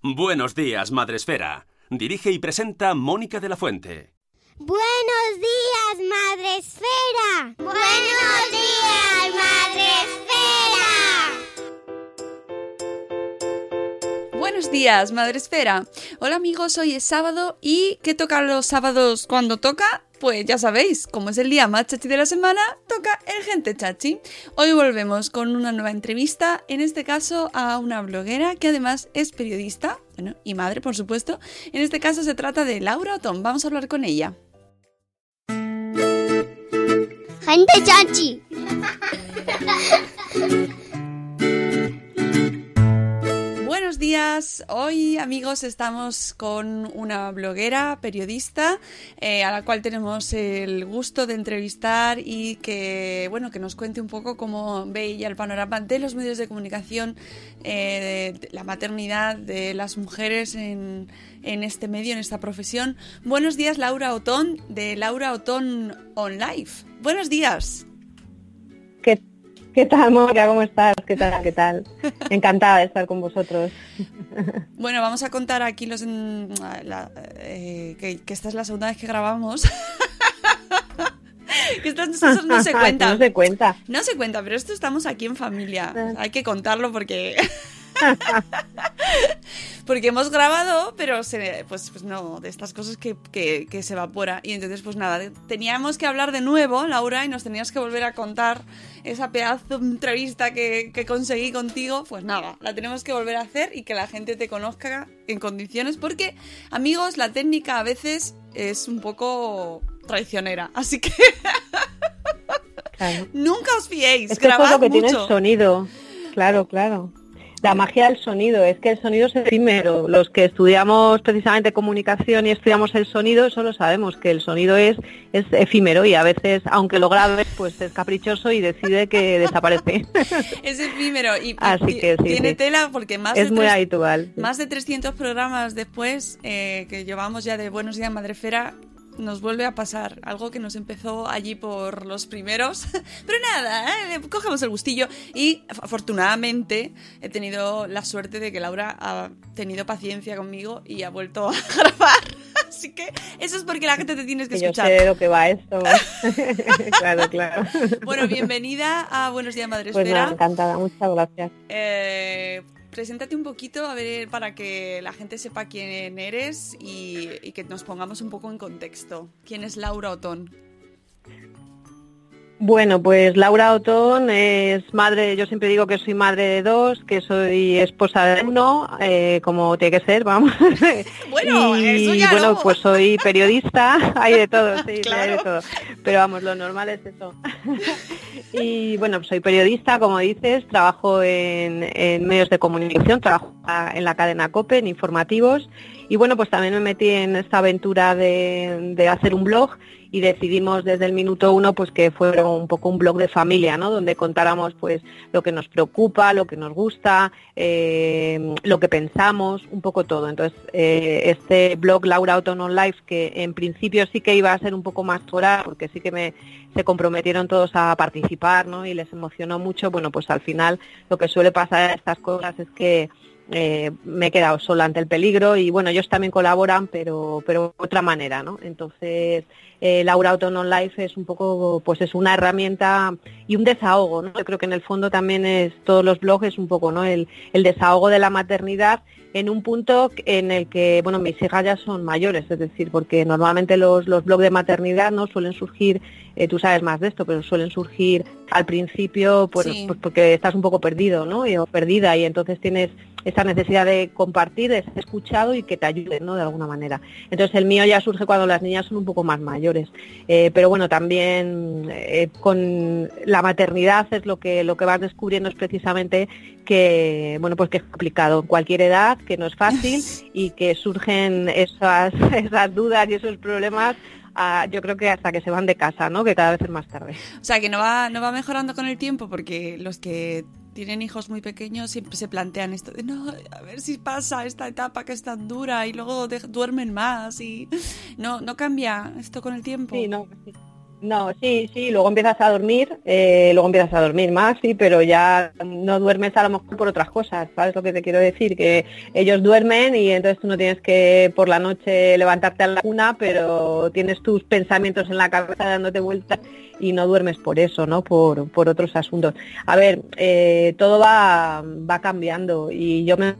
Buenos días, Madresfera. Dirige y presenta Mónica de la Fuente. Buenos días, Madre Esfera. Buenos días, Madre Esfera. Buenos días, Madre Esfera. Hola amigos, hoy es sábado y ¿qué toca los sábados cuando toca? Pues ya sabéis, como es el día más chachi de la semana, toca el Gente Chachi. Hoy volvemos con una nueva entrevista, en este caso a una bloguera que además es periodista, bueno, y madre por supuesto. En este caso se trata de Laura Otón, vamos a hablar con ella. Gente chachi. días, hoy amigos estamos con una bloguera, periodista, eh, a la cual tenemos el gusto de entrevistar y que, bueno, que nos cuente un poco cómo ve ella el panorama de los medios de comunicación, eh, la maternidad de las mujeres en este medio, en esta profesión. Buenos días, Laura Otón, de Laura Otón On Life. Buenos días. ¿Qué, ¿Qué tal, Mónica? ¿Cómo estás? ¿Qué tal? ¿Qué tal? Encantada de estar con vosotros. Bueno, vamos a contar aquí los en- la- eh, que, que esta es la segunda vez que grabamos. que estas cosas no se cuentan. No se cuenta. No se cuenta, pero esto estamos aquí en familia. Hay que contarlo porque. Porque hemos grabado, pero se, pues, pues no, de estas cosas que, que- que se evapora. Y entonces, pues nada, teníamos que hablar de nuevo, Laura, y nos tenías que volver a contar esa pedazo de entrevista que, que conseguí contigo. Pues nada, la tenemos que volver a hacer y que la gente te conozca en condiciones. Porque, amigos, la técnica a veces es un poco traicionera. Así que Claro. nunca os fiéis. Es que es lo que tiene el sonido. Claro, claro. La magia del sonido, es que el sonido es efímero. Los que estudiamos precisamente comunicación y estudiamos el sonido, eso lo sabemos, que el sonido es, es efímero y a veces, aunque lo grabes, pues es caprichoso y decide que desaparece. Es efímero y, Así que sí, tiene sí. tela porque más, es de muy tres- habitual. más de 300 programas después eh, que llevamos ya de Buenos Días Madrefera nos vuelve a pasar algo que nos empezó allí por los primeros. Pero nada, ¿eh? cogemos el gustillo y af- afortunadamente he tenido la suerte de que Laura ha tenido paciencia conmigo y ha vuelto a grabar. Así que eso es porque la gente te tienes que yo escuchar. sé de lo que va esto. claro, claro. Bueno, bienvenida a Buenos Días Pues Madrefera. nada, encantada, muchas gracias. Eh, preséntate un poquito, a ver, para que la gente sepa quién eres y, y que nos pongamos un poco en contexto. ¿Quién es Laura Otón? Bueno, pues Laura Otón es madre, yo siempre digo que soy madre de dos, que soy esposa de uno, eh, como tiene que ser, vamos. Bueno, y eso ya bueno, no. pues soy periodista, hay de todo, sí, hay de Claro. todo. Pero vamos, lo normal es eso. y bueno, pues soy periodista, como dices, trabajo en, en medios de comunicación, trabajo en la cadena COPE, en informativos. Y bueno, pues también me metí en esta aventura de, de hacer un blog y decidimos desde el minuto uno pues que fuera un poco un blog de familia, ¿no? Donde contáramos pues lo que nos preocupa, lo que nos gusta, eh, lo que pensamos, un poco todo. Entonces, eh, este blog Laura Autonon Life, que en principio sí que iba a ser un poco más oral, porque sí que me se comprometieron todos a participar, ¿no? Y les emocionó mucho, bueno, pues al final lo que suele pasar en estas cosas es que eh, me he quedado sola ante el peligro y bueno, ellos también colaboran, pero, pero de otra manera, ¿no? Entonces, eh, Laura Autonon Life es un poco, pues es una herramienta y un desahogo, ¿no? Yo creo que en el fondo también es, todos los blogs un poco, ¿no? El, el desahogo de la maternidad en un punto en el que, bueno, mis hijas ya son mayores, es decir, porque normalmente los, los blogs de maternidad no suelen surgir, eh, tú sabes más de esto, pero suelen surgir al principio pues, pues porque estás un poco perdido, ¿no? o perdida y entonces tienes esa necesidad de compartir, de ser escuchado y que te ayuden, ¿no? De alguna manera. Entonces el mío ya surge cuando las niñas son un poco más mayores. Eh, pero bueno, también eh, con la maternidad es lo que lo que vas descubriendo es precisamente que bueno pues que es complicado en cualquier edad, que no es fácil y que surgen esas, esas dudas y esos problemas yo creo que hasta que se van de casa, ¿no? Que cada vez es más tarde. O sea, que no va, no va mejorando con el tiempo porque los que tienen hijos muy pequeños siempre se plantean esto de no, a ver si pasa esta etapa que es tan dura y luego duermen más y no, no cambia esto con el tiempo. Sí, no, no, sí, sí, luego empiezas a dormir, eh, luego empiezas a dormir más, sí, pero ya no duermes a lo mejor por otras cosas, ¿sabes lo que te quiero decir? Que ellos duermen y entonces tú no tienes que por la noche levantarte a la cuna, pero tienes tus pensamientos en la cabeza dándote vueltas y no duermes por eso, ¿no? Por, por otros asuntos. A ver, eh, todo va, va cambiando y yo me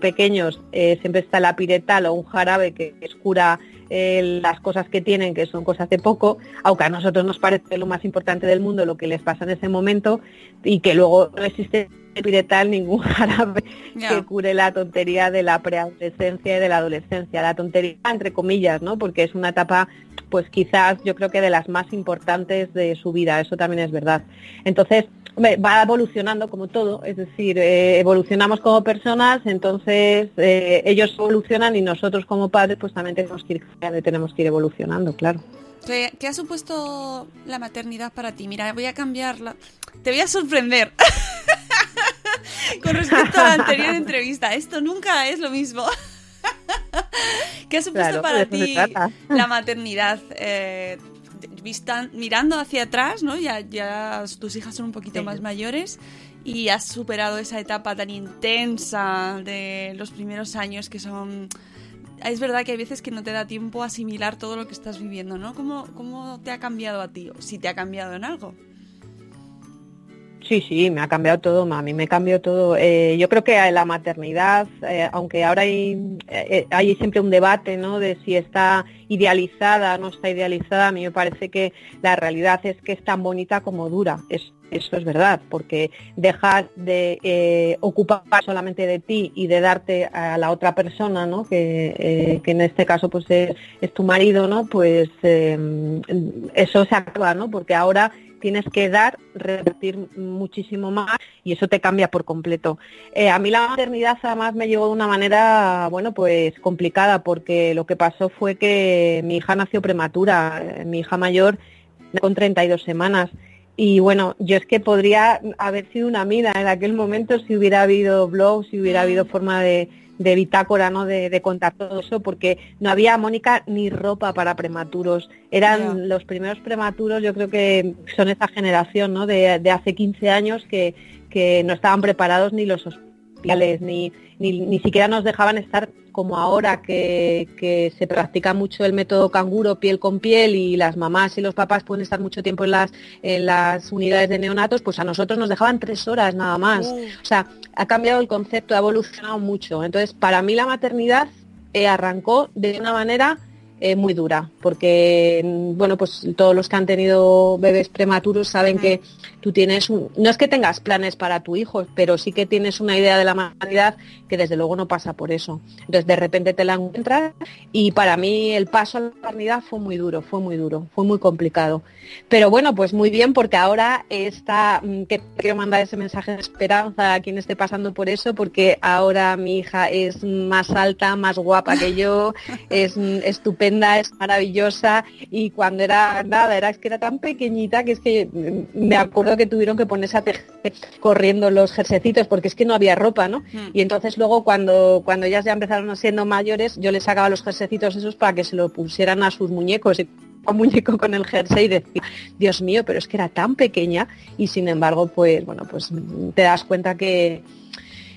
pequeños eh, siempre está la piretal o un jarabe que es cura eh, las cosas que tienen, que son cosas de poco, aunque a nosotros nos parece lo más importante del mundo lo que les pasa en ese momento y que luego no existe piretal ningún jarabe que cure la tontería de la preadolescencia y de la adolescencia, la tontería entre comillas, ¿no? Porque es una etapa pues quizás yo creo que de las más importantes de su vida, eso también es verdad. Entonces, va evolucionando como todo, es decir, eh, evolucionamos como personas, entonces eh, ellos evolucionan y nosotros como padres pues también tenemos que ir, tenemos que ir evolucionando, claro. ¿Qué, ha supuesto la maternidad para ti? Mira, voy a cambiarla. Te voy a sorprender. Con respecto a la anterior entrevista, esto nunca es lo mismo. ¿Qué ha supuesto para ti la maternidad? Eh, mirando hacia atrás, ¿no? Ya, ya tus hijas son un poquito más mayores y has superado esa etapa tan intensa de los primeros años que son... Es verdad que hay veces que no te da tiempo a asimilar todo lo que estás viviendo, ¿no? ¿Cómo, cómo te ha cambiado a ti? si te ha cambiado en algo. Sí, sí, me ha cambiado todo, a mí me cambió todo. Eh, yo creo que la maternidad, eh, aunque ahora hay, eh, hay siempre un debate ¿no? de si está idealizada o no está idealizada, a mí me parece que la realidad es que es tan bonita como dura. Es, eso es verdad, porque dejar de ocupar solamente de ti y de darte a la otra persona, ¿no? que, en este caso pues es, es, tu marido, ¿no? pues eso se acaba, ¿no? porque ahora tienes que dar, repetir muchísimo más y eso te cambia por completo. Eh, a mí la maternidad además me llegó de una manera, bueno, pues complicada porque lo que pasó fue que mi hija nació prematura, eh, mi hija mayor con 32 semanas. Y bueno, yo es que podría haber sido una mina en aquel momento si hubiera habido blogs, si hubiera habido forma de, de bitácora, ¿no? De, contar todo eso, porque no había, Mónica, ni ropa para prematuros. Eran los primeros prematuros, yo creo que son esa generación, ¿no? De, de hace 15 años que, que no estaban preparados ni los hospitales, ni, ni, siquiera nos dejaban estar como ahora que, se practica mucho el método canguro piel con piel y las mamás y los papás pueden estar mucho tiempo en las, en las unidades de neonatos, pues a nosotros nos dejaban tres horas nada más. O sea, ha cambiado el concepto, ha evolucionado mucho. Entonces, para mí la maternidad eh, arrancó de una manera muy dura, porque mm, bueno, pues todos los que han tenido bebés prematuros saben que tú tienes, no es que tengas planes para tu hijo, pero sí que tienes una idea de la maternidad que desde luego no pasa por eso. Entonces de repente te la encuentras y para mí el paso a la maternidad fue muy duro, fue muy duro, fue muy complicado. Pero bueno, pues muy bien porque ahora está, mm, que quiero mandar ese mensaje de esperanza a quien esté pasando por eso, porque ahora mi hija es más alta, más guapa que yo, es mm, estupenda, es maravillosa y cuando era nada, era es que era tan pequeñita que es que mm, me acuerdo que tuvieron que ponerse a tejer corriendo los jersecitos porque es que no había ropa, ¿no? Hmm. Y entonces luego cuando, cuando ellas ya empezaron siendo mayores, yo les sacaba los jersecitos esos para que se lo pusieran a sus muñecos y un muñeco con el jersey y decía, Dios mío, pero es que era tan pequeña y sin embargo, pues bueno, pues te das cuenta que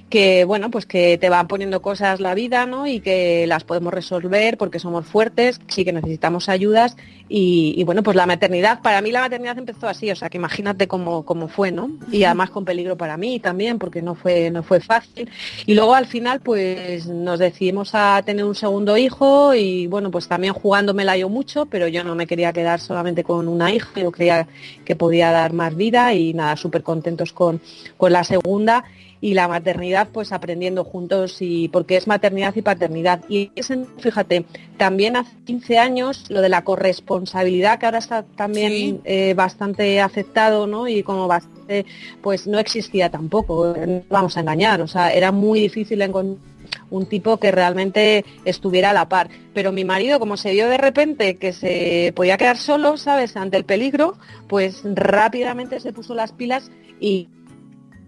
que bueno, pues que te van poniendo cosas la vida, ¿no? Y que las podemos resolver porque somos fuertes, sí que necesitamos ayudas y, bueno, pues la maternidad, para mí la maternidad empezó así, o sea, que imagínate cómo, cómo fue, ¿no? Y además con peligro para mí también, porque no fue, no fue fácil. Y luego al final, pues nos decidimos a tener un segundo hijo y bueno, pues también jugándomela yo mucho, pero yo no me quería quedar solamente con una hija, yo creía que podía dar más vida y nada, súper contentos con, con la segunda y la maternidad pues aprendiendo juntos y porque es maternidad y paternidad. Y fíjate, también hace 15 años lo de la corresponsabilidad que ahora está también eh, bastante aceptado ¿no? y como bastante pues no existía tampoco, vamos a engañar, o sea, era muy difícil encontrar un tipo que realmente estuviera a la par. Pero mi marido, como se vio de repente que se podía quedar solo, ¿sabes?, ante el peligro, pues rápidamente se puso las pilas y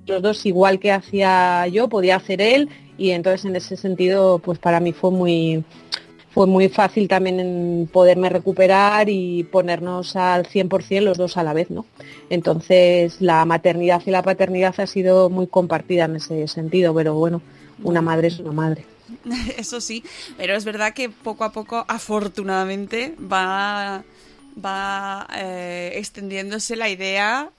los dos igual que hacía yo, podía hacer él y entonces en ese sentido pues para mí fue muy fue muy fácil también poderme recuperar y ponernos al 100% los dos a la vez, ¿no? Entonces la maternidad y la paternidad ha sido muy compartida en ese sentido, pero bueno, una madre es una madre. Eso sí, pero es verdad que poco a poco, afortunadamente, va, va eh, extendiéndose la idea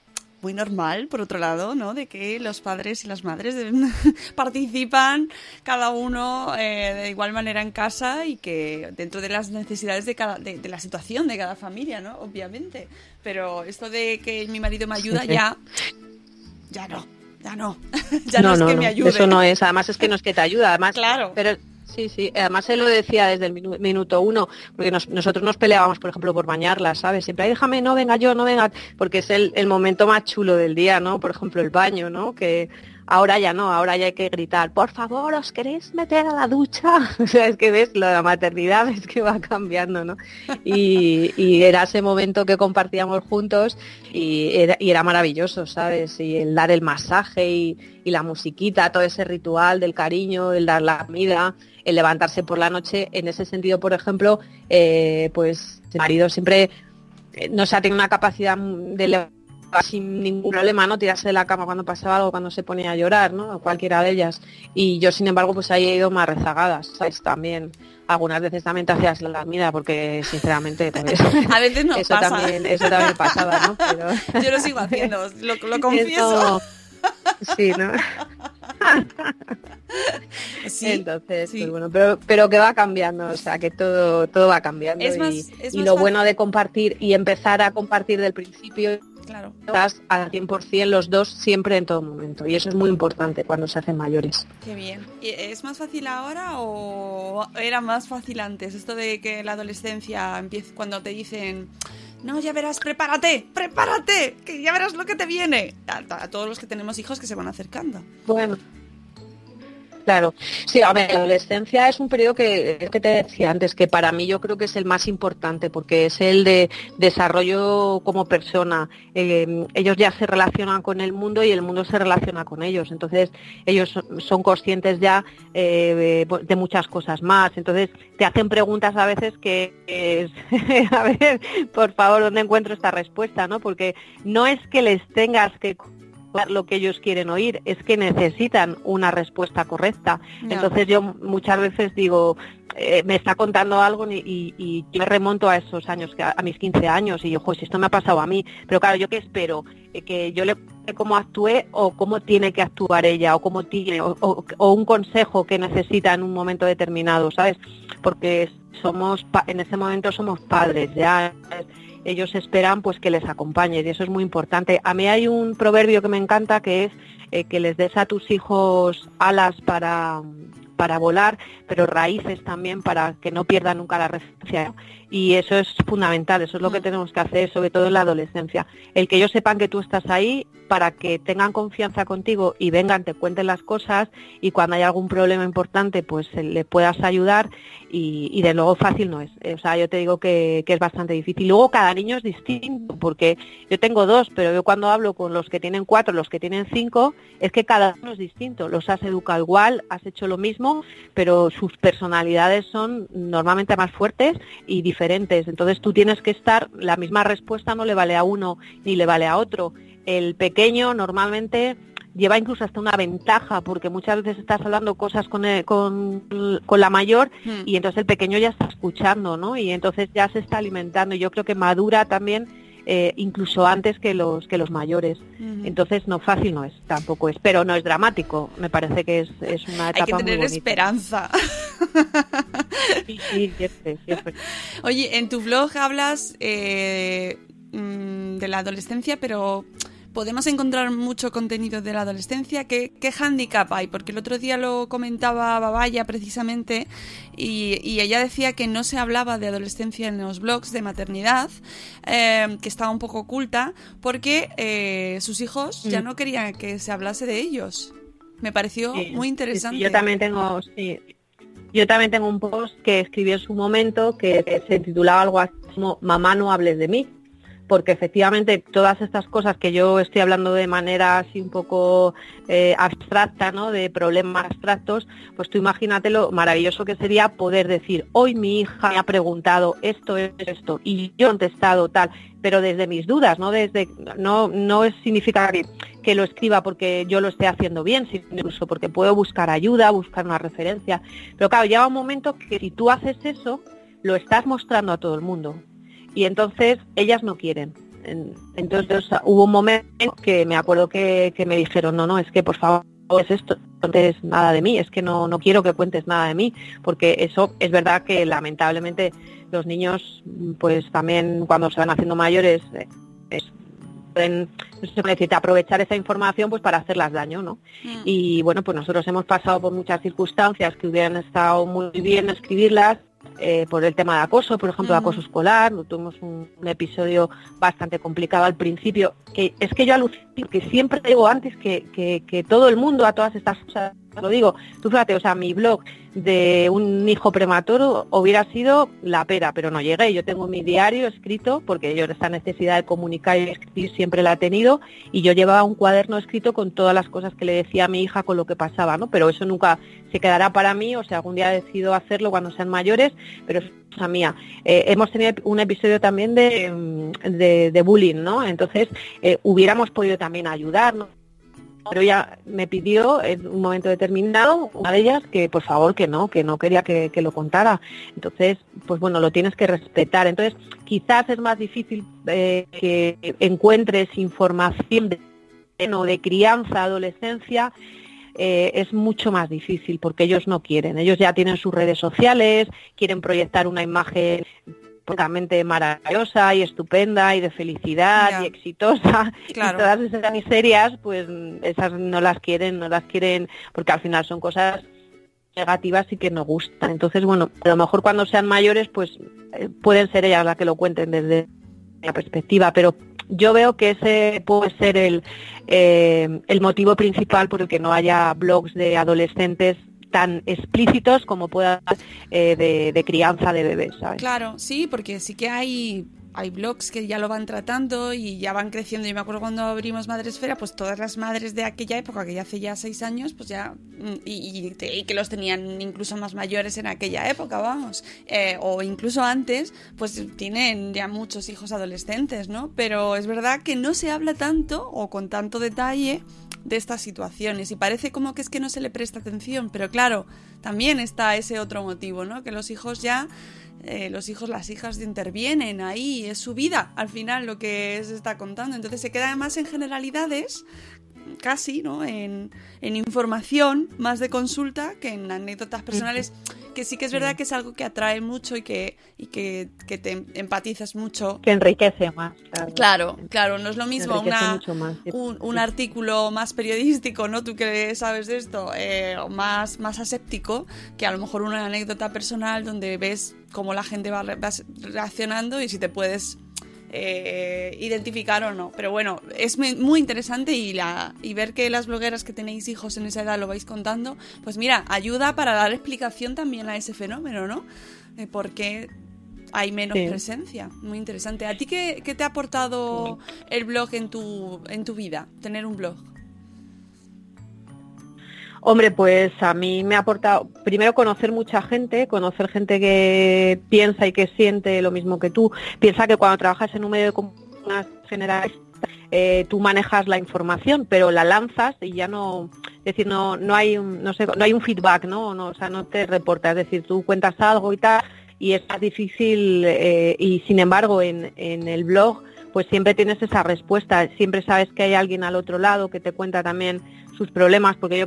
muy normal, por otro lado, ¿no? De que los padres y las madres participan cada uno eh, de igual manera en casa y que dentro de las necesidades de, cada, de, la situación de cada familia, ¿no? Obviamente. Pero esto de que mi marido me ayuda ya, ya no, ya no, ya no, es que me ayude. Eso no es, además es que no es que te ayuda, además. Claro. Pero Sí, sí, además él lo decía desde el minuto uno, porque nosotros nos peleábamos, por ejemplo, por bañarla, ¿sabes? Siempre, déjame, no venga yo, no venga, porque es el, el, momento más chulo del día, ¿no? Por ejemplo, el baño, ¿no? Que ahora ya no, ahora ya hay que gritar, por favor, ¿os queréis meter a la ducha? O sea, es que ves, la maternidad es que va cambiando, ¿no? Y, era ese momento que compartíamos juntos y era, y era maravilloso, ¿sabes? Y el dar el masaje y, y la musiquita, todo ese ritual del cariño, el dar la comida, el levantarse por la noche. En ese sentido, por ejemplo, eh, pues el marido siempre eh, no se ha tenido una capacidad de levantar sin ningún problema, ¿no? Tirarse de la cama cuando pasaba algo, cuando se ponía a llorar, ¿no? Cualquiera de ellas. Y yo, sin embargo, pues ahí he ido más rezagadas, ¿sabes? También. Algunas veces también te hacías la comida porque sinceramente pues, a veces no eso pasa. también eso también pasaba ¿no? Pero... yo lo sigo haciendo lo, lo confieso sí no Entonces, pues bueno, pero, pero que va cambiando, o sea, que todo, todo va cambiando. y, lo bueno de compartir y empezar a compartir del principio claro. estás al 100% los dos siempre en todo momento y eso es muy importante cuando se hacen mayores. Qué bien. ¿Es más fácil ahora o era más fácil antes? Esto de que la adolescencia empieza cuando te dicen no, ya verás, prepárate, prepárate, que ya verás lo que te viene. A, a, todos los que tenemos hijos que se van acercando. Bueno, Claro, sí, a ver, la adolescencia es un periodo que, que, te decía antes, que para mí yo creo que es el más importante, porque es el de desarrollo como persona. Eh, ellos ya se relacionan con el mundo y el mundo se relaciona con ellos. Entonces, ellos son, conscientes ya eh, de muchas cosas más. Entonces, te hacen preguntas a veces que es, a ver, por favor, ¿dónde encuentro esta respuesta? ¿no? Porque no es que les tengas que lo que ellos quieren oír, es que necesitan una respuesta correcta. Entonces yo muchas veces digo, eh, me está contando algo y, yo me remonto a esos años, a, mis 15 años, y yo, si esto me ha pasado a mí, pero claro, ¿yo qué espero? Eh, que yo le cómo actúe o cómo tiene que actuar ella o cómo tiene o, un consejo que necesita en un momento determinado, ¿sabes? Porque somos en ese momento somos padres ya ellos esperan pues que les acompañe y eso es muy importante. A mí hay un proverbio que me encanta que es eh, que les des a tus hijos alas para, para volar, pero raíces también para que no pierdan nunca la referencia. Y eso es fundamental, eso es lo que mm. tenemos que hacer, sobre todo en la adolescencia. El que ellos sepan que tú estás ahí para que tengan confianza contigo y vengan, te cuenten las cosas y cuando hay algún problema importante, pues eh, le puedas ayudar y, de luego fácil no es. O sea, yo te digo que, es bastante difícil. Luego cada niño es distinto, porque yo tengo dos, pero yo cuando hablo con los que tienen cuatro, los que tienen cinco, es que cada uno es distinto. Los has educado igual, has hecho lo mismo, pero sus personalidades son normalmente más fuertes y diferentes. Entonces tú tienes que estar, la misma respuesta no le vale a uno ni le vale a otro. El pequeño normalmente lleva incluso hasta una ventaja, porque muchas veces estás hablando cosas con, con, con, la mayor Hmm. y entonces el pequeño ya está escuchando, ¿no? Y entonces ya se está alimentando. Yo creo que madura también eh, incluso antes que los que los mayores. Ujú. Entonces no fácil no es, tampoco es, pero no es dramático. Me parece que es, es una etapa Hay que muy tener bonita. esperanza. Sí, sí, siempre, siempre. Oye, en tu blog hablas eh, mm, de la adolescencia, pero podemos encontrar mucho contenido de la adolescencia. ¿Qué, qué hándicap hay? Porque el otro día lo comentaba Babaya precisamente y, y ella decía que no se hablaba de adolescencia en los blogs de maternidad, eh, que estaba un poco oculta, porque eh, sus hijos ya Mm. no querían que se hablase de ellos. Me pareció Sí, muy interesante. sí, yo también tengo, sí, yo también tengo un post que escribí en su momento que se titulaba algo así como Mamá no hables de mí, porque efectivamente todas estas cosas que yo estoy hablando de manera así un poco eh, abstracta, ¿no? De problemas abstractos, pues tú imagínate lo maravilloso que sería poder decir, hoy mi hija me ha preguntado esto, esto, esto, y yo he contestado tal, pero desde mis dudas, no desde, no, no significa que, que lo escriba porque yo lo esté haciendo bien, sino incluso porque puedo buscar ayuda, buscar una referencia. Pero claro, llega un momento que si tú haces eso, lo estás mostrando a todo el mundo. Y entonces ellas no quieren. En- Entonces hubo un momento que me acuerdo que, que me dijeron, no, no, es que por favor es esto, no cuentes nada de mí, es que no, no quiero que cuentes nada de mí, porque eso es verdad que lamentablemente los niños, pues también cuando se van haciendo mayores, eh, es- pueden, no sé cómo decirte, aprovechar esa información pues para hacerlas daño, ¿no? Mm. Y bueno, pues nosotros hemos pasado por muchas circunstancias que hubieran estado muy bien escribirlas, eh, por el tema de acoso, por ejemplo, de acoso escolar, tuvimos un, un episodio bastante complicado al principio, que es que yo alucino, que siempre digo antes que, que, que todo el mundo a todas estas cosas, lo digo, tú fíjate, o sea, mi blog de un hijo prematuro hubiera sido la pera, pero no llegué, yo tengo mi diario escrito, porque yo esta necesidad de comunicar y escribir siempre la he tenido, y yo llevaba un cuaderno escrito con todas las cosas que le decía a mi hija con lo que pasaba, ¿no? Pero eso nunca se quedará para mí, o sea, algún día decido hacerlo cuando sean mayores, pero es cosa mía. Eh, hemos tenido un episodio también de, mm, de, bullying, ¿no? Entonces, eh, hubiéramos podido también ayudar, ¿no? Pero ella me pidió en un momento determinado, una de ellas, que por favor que no, que no quería que, lo contara. Entonces, pues bueno, lo tienes que respetar. Entonces, quizás es más difícil eh, que encuentres información de, o de crianza, adolescencia, eh, es mucho más difícil porque ellos no quieren. Ellos ya tienen sus redes sociales, quieren proyectar una imagen totalmente maravillosa y estupenda y de felicidad y exitosa. Claro. y todas esas miserias pues esas no las quieren no las quieren porque al final son cosas negativas y que no gustan. Entonces bueno a lo mejor cuando sean mayores pues eh, pueden ser ellas las que lo cuenten desde la perspectiva. Pero yo veo que ese puede ser el, eh, el motivo principal por el que no haya blogs de adolescentes tan explícitos como pueda eh, de, crianza de bebés, ¿sabes? Claro, sí, porque sí que hay, hay blogs que ya lo van tratando y ya van creciendo. Yo me acuerdo cuando abrimos Madresfera, pues todas las madres de aquella época, que ya hace ya seis años, pues ya, mm, y que los tenían incluso más mayores en aquella época, vamos, eh, o incluso antes, pues tienen ya muchos hijos adolescentes, ¿no? Pero es verdad que no se habla tanto o con tanto detalle de estas situaciones y parece como que es que no se le presta atención, pero claro, también está ese otro motivo, ¿no? Que los hijos ya, eh, los hijos, las hijas intervienen ahí, es su vida al final lo que se está contando, entonces se queda más en generalidades casi, ¿no? En, en información más de consulta que en anécdotas personales, que sí que es verdad que es algo que atrae mucho y que, y que, que te empatizas mucho Que enriquece más. Claro, Claro, claro, no es lo mismo una, más, un, un artículo más periodístico, ¿no? Tú que sabes de esto, eh, más, más aséptico, que a lo mejor una anécdota personal donde ves cómo la gente va, va reaccionando y si te puedes eh, identificar o no. Pero bueno, es muy interesante y, la, y ver que las blogueras que tenéis hijos en esa edad lo vais contando, pues mira, ayuda para dar explicación también a ese fenómeno, ¿no? Eh, porque hay menos Sí. presencia. Muy interesante. ¿A ti qué, qué te ha aportado el blog en tu, en tu vida? Tener un blog. Hombre, pues a mí me ha aportado primero conocer mucha gente, conocer gente que piensa y que siente lo mismo que tú. Piensa que cuando trabajas en un medio de comunicación general eh, tú manejas la información, pero la lanzas y ya no, es decir, no, no hay un, no sé, no hay un feedback, ¿no? no o sea, no te reporta, es decir, tú cuentas algo y tal, y es más difícil, eh, y sin embargo en, en el blog, pues siempre tienes esa respuesta, siempre sabes que hay alguien al otro lado que te cuenta también sus problemas, porque yo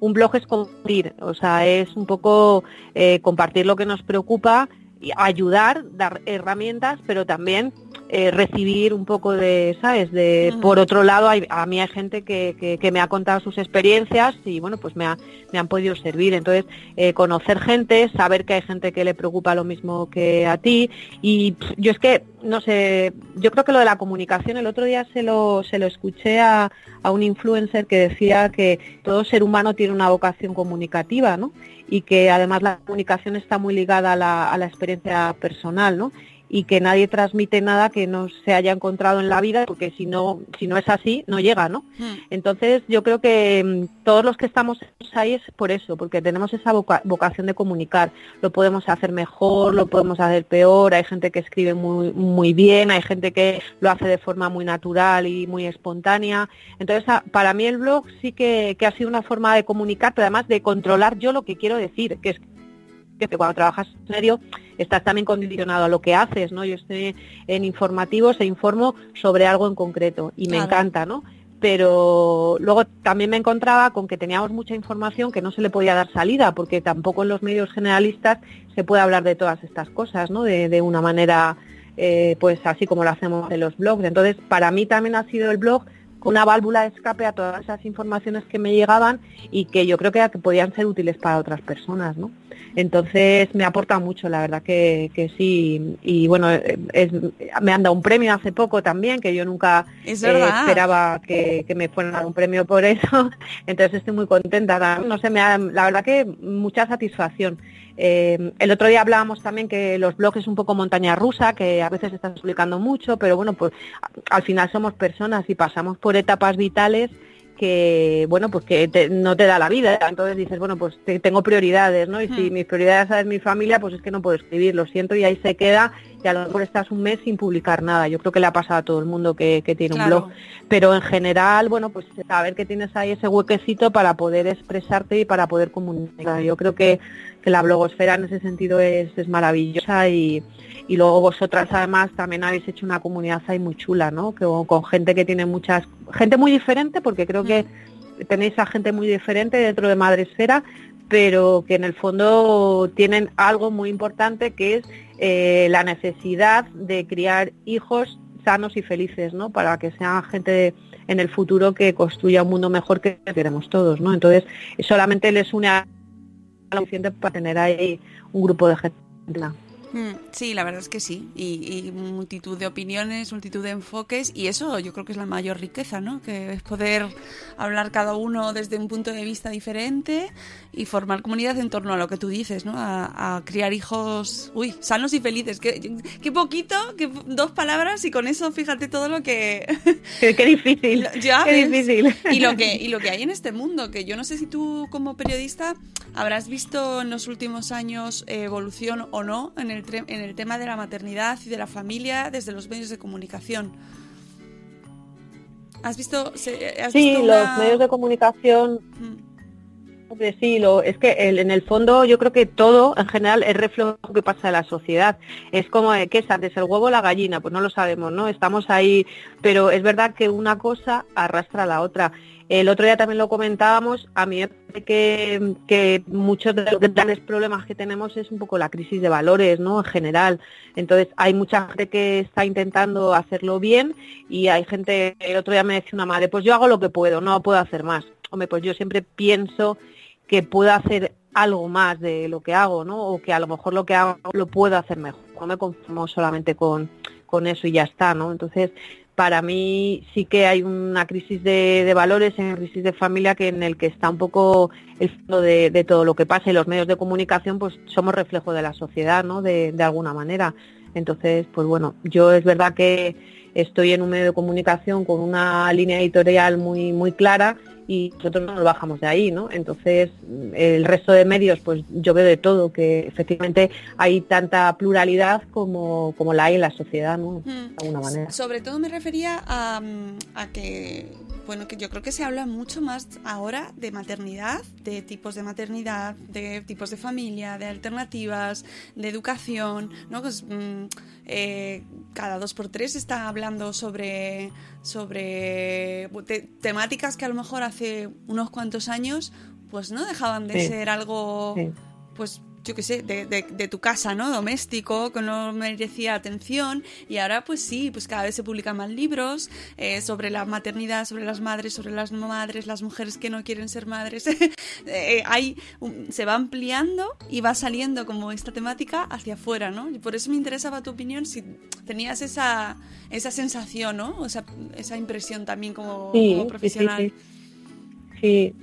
un blog es compartir, o sea, es un poco eh, compartir lo que nos preocupa, y ayudar, dar herramientas, pero también eh, recibir un poco de, ¿sabes? De, Por otro lado, hay, a mí hay gente que, que, me ha contado sus experiencias y, bueno, pues me, me han podido servir. Entonces, eh, conocer gente, saber que hay gente que le preocupa lo mismo que a ti. Y yo es que, no sé, yo creo que lo de la comunicación, el otro día se lo, se lo escuché a, a un influencer que decía que todo ser humano tiene una vocación comunicativa, ¿no? Y que además la comunicación está muy ligada a la, a la experiencia personal, ¿no? Y que nadie transmite nada que no se haya encontrado en la vida, porque si no, si no es así, no llega, ¿no? Hmm. Entonces yo creo que mm, todos los que estamos ahí es por eso, porque tenemos esa vocación de comunicar. Lo podemos hacer mejor, lo podemos hacer peor, hay gente que escribe muy, muy bien, hay gente que lo hace de forma muy natural y muy espontánea. Entonces, para mí el blog sí que, que ha sido una forma de comunicar, pero además de controlar yo lo que quiero decir, que es que cuando trabajas en serio estás también condicionado a lo que haces, ¿no? Yo estoy en informativos e informo sobre algo en concreto y me encanta, ¿no? Pero luego también me encontraba con que teníamos mucha información que no se le podía dar salida, porque tampoco en los medios generalistas se puede hablar de todas estas cosas, ¿no? De, una manera, eh, pues así como lo hacemos en los blogs. Entonces, para mí también ha sido el blog una válvula de escape a todas esas informaciones que me llegaban y que yo creo que, que podían ser útiles para otras personas, ¿no? Entonces me aporta mucho, la verdad que, que sí. Y bueno, me han dado un premio hace poco también, que yo nunca eh, esperaba que, me fueran a dar un premio por eso. Entonces estoy muy contenta. No sé, me la verdad que mucha satisfacción. Eh, el otro día hablábamos también que los blogs es un poco montaña rusa, que a veces están publicando mucho, pero bueno, pues al final somos personas y pasamos por etapas vitales que bueno pues que no te da la vida entonces dices bueno pues tengo prioridades no y si hmm. mis prioridades es mi familia pues es que no puedo escribir lo siento y ahí se queda y a lo mejor estás un mes sin publicar nada. Yo creo que le ha pasado a todo el mundo que, tiene un blog. Pero en general bueno pues saber que tienes ahí ese huequecito para poder expresarte y para poder comunicar. Yo creo que, la blogosfera en ese sentido es, es maravillosa y y luego vosotras además también habéis hecho una comunidad ahí muy chula, ¿no? Que, con gente que tiene muchas, gente muy diferente, porque creo que tenéis a gente muy diferente dentro de Madresfera, pero que en el fondo tienen algo muy importante que es eh, la necesidad de criar hijos sanos y felices, ¿no? Para que sean gente en el futuro que construya un mundo mejor que queremos todos, ¿no? Entonces, solamente les une a lo suficiente para tener ahí un grupo de gente. Mm, sí, la verdad es que sí. Y, multitud de opiniones, multitud de enfoques. Y eso yo creo que es la mayor riqueza, ¿no? Que es poder hablar cada uno desde un punto de vista diferente y formar comunidad en torno a lo que tú dices, ¿no? A, criar hijos, uy, sanos y felices. Qué, qué poquito, qué, dos palabras y con eso fíjate todo lo que... qué, difícil. ya, qué difícil. Y lo, que, y lo que hay en este mundo, que yo no sé si tú como periodista habrás visto en los últimos años evolución o no en el en el tema de la maternidad y de la familia desde los medios de comunicación. ¿Has visto? sí, los medios de comunicación. Mm. Sí, lo, es que en el fondo yo creo que todo en general es reflejo que pasa en la sociedad. Es como, ¿qué es antes, el huevo o la gallina? Pues no lo sabemos, ¿no? Estamos ahí, pero es verdad que una cosa arrastra a la otra. El otro día también lo comentábamos, a mí me parece que, muchos de los grandes problemas que tenemos es un poco la crisis de valores, ¿no? En general. Entonces, hay mucha gente que está intentando hacerlo bien y hay gente, el otro día me decía una madre, pues yo hago lo que puedo, no puedo hacer más. Hombre, pues yo siempre pienso que puedo hacer algo más de lo que hago, ¿no? O que a lo mejor lo que hago lo puedo hacer mejor. No me conformo solamente con, con eso y ya está, ¿no? Entonces, para mí sí que hay una crisis de, valores, una crisis de familia que en el que está un poco el fondo de, todo lo que pasa y los medios de comunicación pues somos reflejo de la sociedad, ¿no? De, alguna manera. Entonces, pues bueno, yo es verdad que estoy en un medio de comunicación con una línea editorial muy muy clara y nosotros no nos bajamos de ahí, ¿no? Entonces, el resto de medios, pues yo veo de todo, que efectivamente hay tanta pluralidad como, como la hay en la sociedad, ¿no? De Mm. alguna manera. Sobre todo me refería a, a que, bueno, que yo creo que se habla mucho más ahora de maternidad, de tipos de maternidad, de tipos de familia, de alternativas, de educación, ¿no? Pues, mm, eh, cada dos por tres está hablando sobre, sobre te- temáticas que a lo mejor hace unos cuantos años pues no dejaban de Sí. ser algo Sí. pues yo qué sé, de, de- de tu casa, ¿no? Doméstico, que no merecía atención. Y ahora, pues sí, pues cada vez se publican más libros eh, sobre la maternidad, sobre las madres, sobre las no madres, las mujeres que no quieren ser madres. Eh, hay, se va ampliando y va saliendo como esta temática hacia afuera, ¿no? Y por eso me interesaba tu opinión, si tenías esa, esa sensación, ¿no? O esa, esa impresión también como, Sí, como profesional. sí, sí. Sí,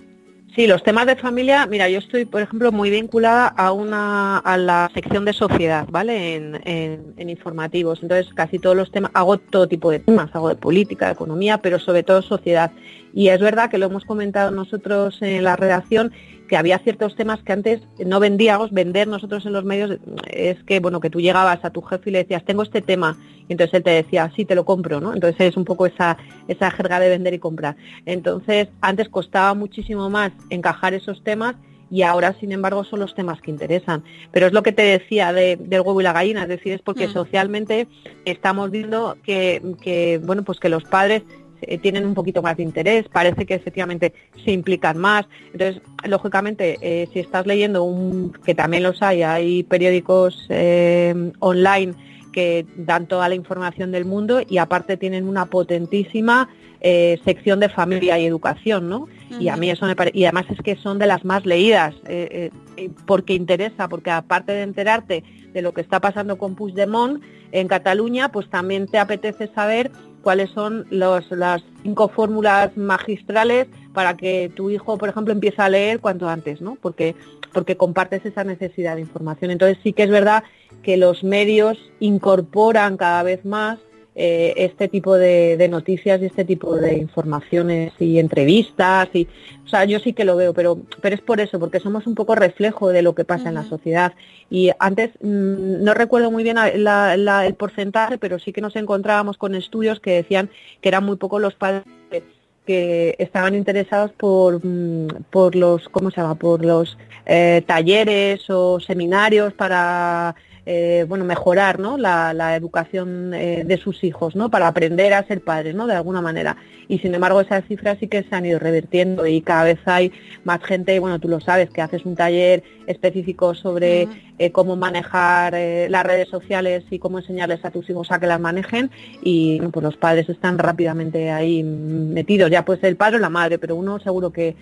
Sí, los temas de familia, mira, yo estoy, por ejemplo, muy vinculada a una a la sección de sociedad, ¿vale? En, en- en informativos. Entonces, casi todos los temas, hago todo tipo de temas, hago de política, de economía, pero sobre todo sociedad. Y es verdad que lo hemos comentado nosotros en la redacción, que había ciertos temas que antes no vendíamos, vender nosotros en los medios es que, bueno, que tú llegabas a tu jefe y le decías, tengo este tema, y entonces él te decía, sí, te lo compro, ¿no? Entonces es un poco esa, esa jerga de vender y comprar. Entonces, antes costaba muchísimo más encajar esos temas y ahora, sin embargo, son los temas que interesan. Pero es lo que te decía de- del huevo y la gallina, es decir, es porque Mm. socialmente estamos viendo que, que, bueno, pues que los padres eh, tienen un poquito más de interés, parece que efectivamente se implican más. Entonces, lógicamente, eh, si estás leyendo un, que también los hay, hay periódicos eh, online que dan toda la información del mundo y aparte tienen una potentísima eh, sección de familia y educación, ¿no? Y a mí eso me parece, y además es que son de las más leídas, eh, eh, porque interesa, porque aparte de enterarte de lo que está pasando con Puigdemont en Cataluña, pues también te apetece saber cuáles son los, las cinco fórmulas magistrales para que tu hijo, por ejemplo, empiece a leer cuanto antes, ¿no? Porque, porque compartes esa necesidad de información. Entonces sí que es verdad que los medios incorporan cada vez más eh, este tipo de, de noticias y este tipo de informaciones y entrevistas y o sea yo sí que lo veo pero pero es por eso porque somos un poco reflejo de lo que pasa en la sociedad. Y antes mm, no recuerdo muy bien la- la- el porcentaje pero sí que nos encontrábamos con estudios que decían que eran muy pocos los padres que- que estaban interesados por, mm, por los cómo se llama por los eh, talleres o seminarios para eh, bueno, mejorar ¿no? la, la educación eh, de sus hijos, ¿no? para aprender a ser padres, ¿no? de alguna manera. Y sin embargo esas cifras sí que se han ido revirtiendo y cada vez hay más gente, bueno, tú lo sabes, que haces un taller específico sobre eh, cómo manejar eh, las redes sociales y cómo enseñarles a tus hijos a que las manejen y pues los padres están rápidamente ahí metidos, ya pues el padre o la madre, pero uno seguro que,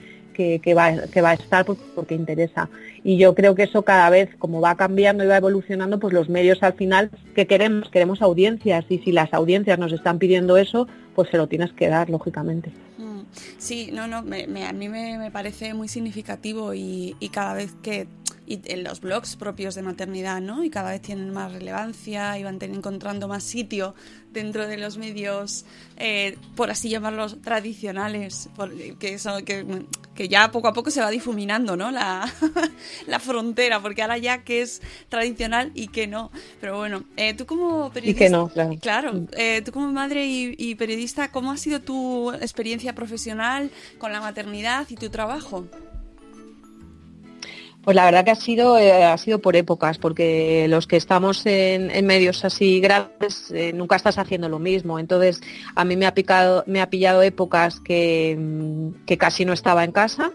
que, va, que va a estar por- porque interesa. Y yo creo que eso cada vez, como va cambiando y va evolucionando, pues los medios al final que queremos, queremos audiencias y si las audiencias nos están pidiendo eso, pues se lo tienes que dar, lógicamente. Mm, Sí, no, no, a mí me, me parece muy significativo y, y cada vez que y en los blogs propios de maternidad, ¿no? Y cada vez tienen más relevancia y van encontrando más sitio dentro de los medios, eh, por así llamarlos, tradicionales, por- que, son, que, que ya poco a poco se va difuminando, ¿no? La, la frontera, porque ahora ya que es tradicional y que no. Pero bueno, eh, tú como Y periodista... que no, claro. Claro, eh, tú como madre y, y periodista, ¿cómo ha sido tu experiencia profesional con la maternidad y tu trabajo? Pues la verdad que ha sido, eh, ha sido por épocas, porque los que estamos en, medios así grandes eh, nunca estás haciendo lo mismo. Entonces, a mí me ha picado, me ha pillado épocas que, mm, que casi no estaba en casa.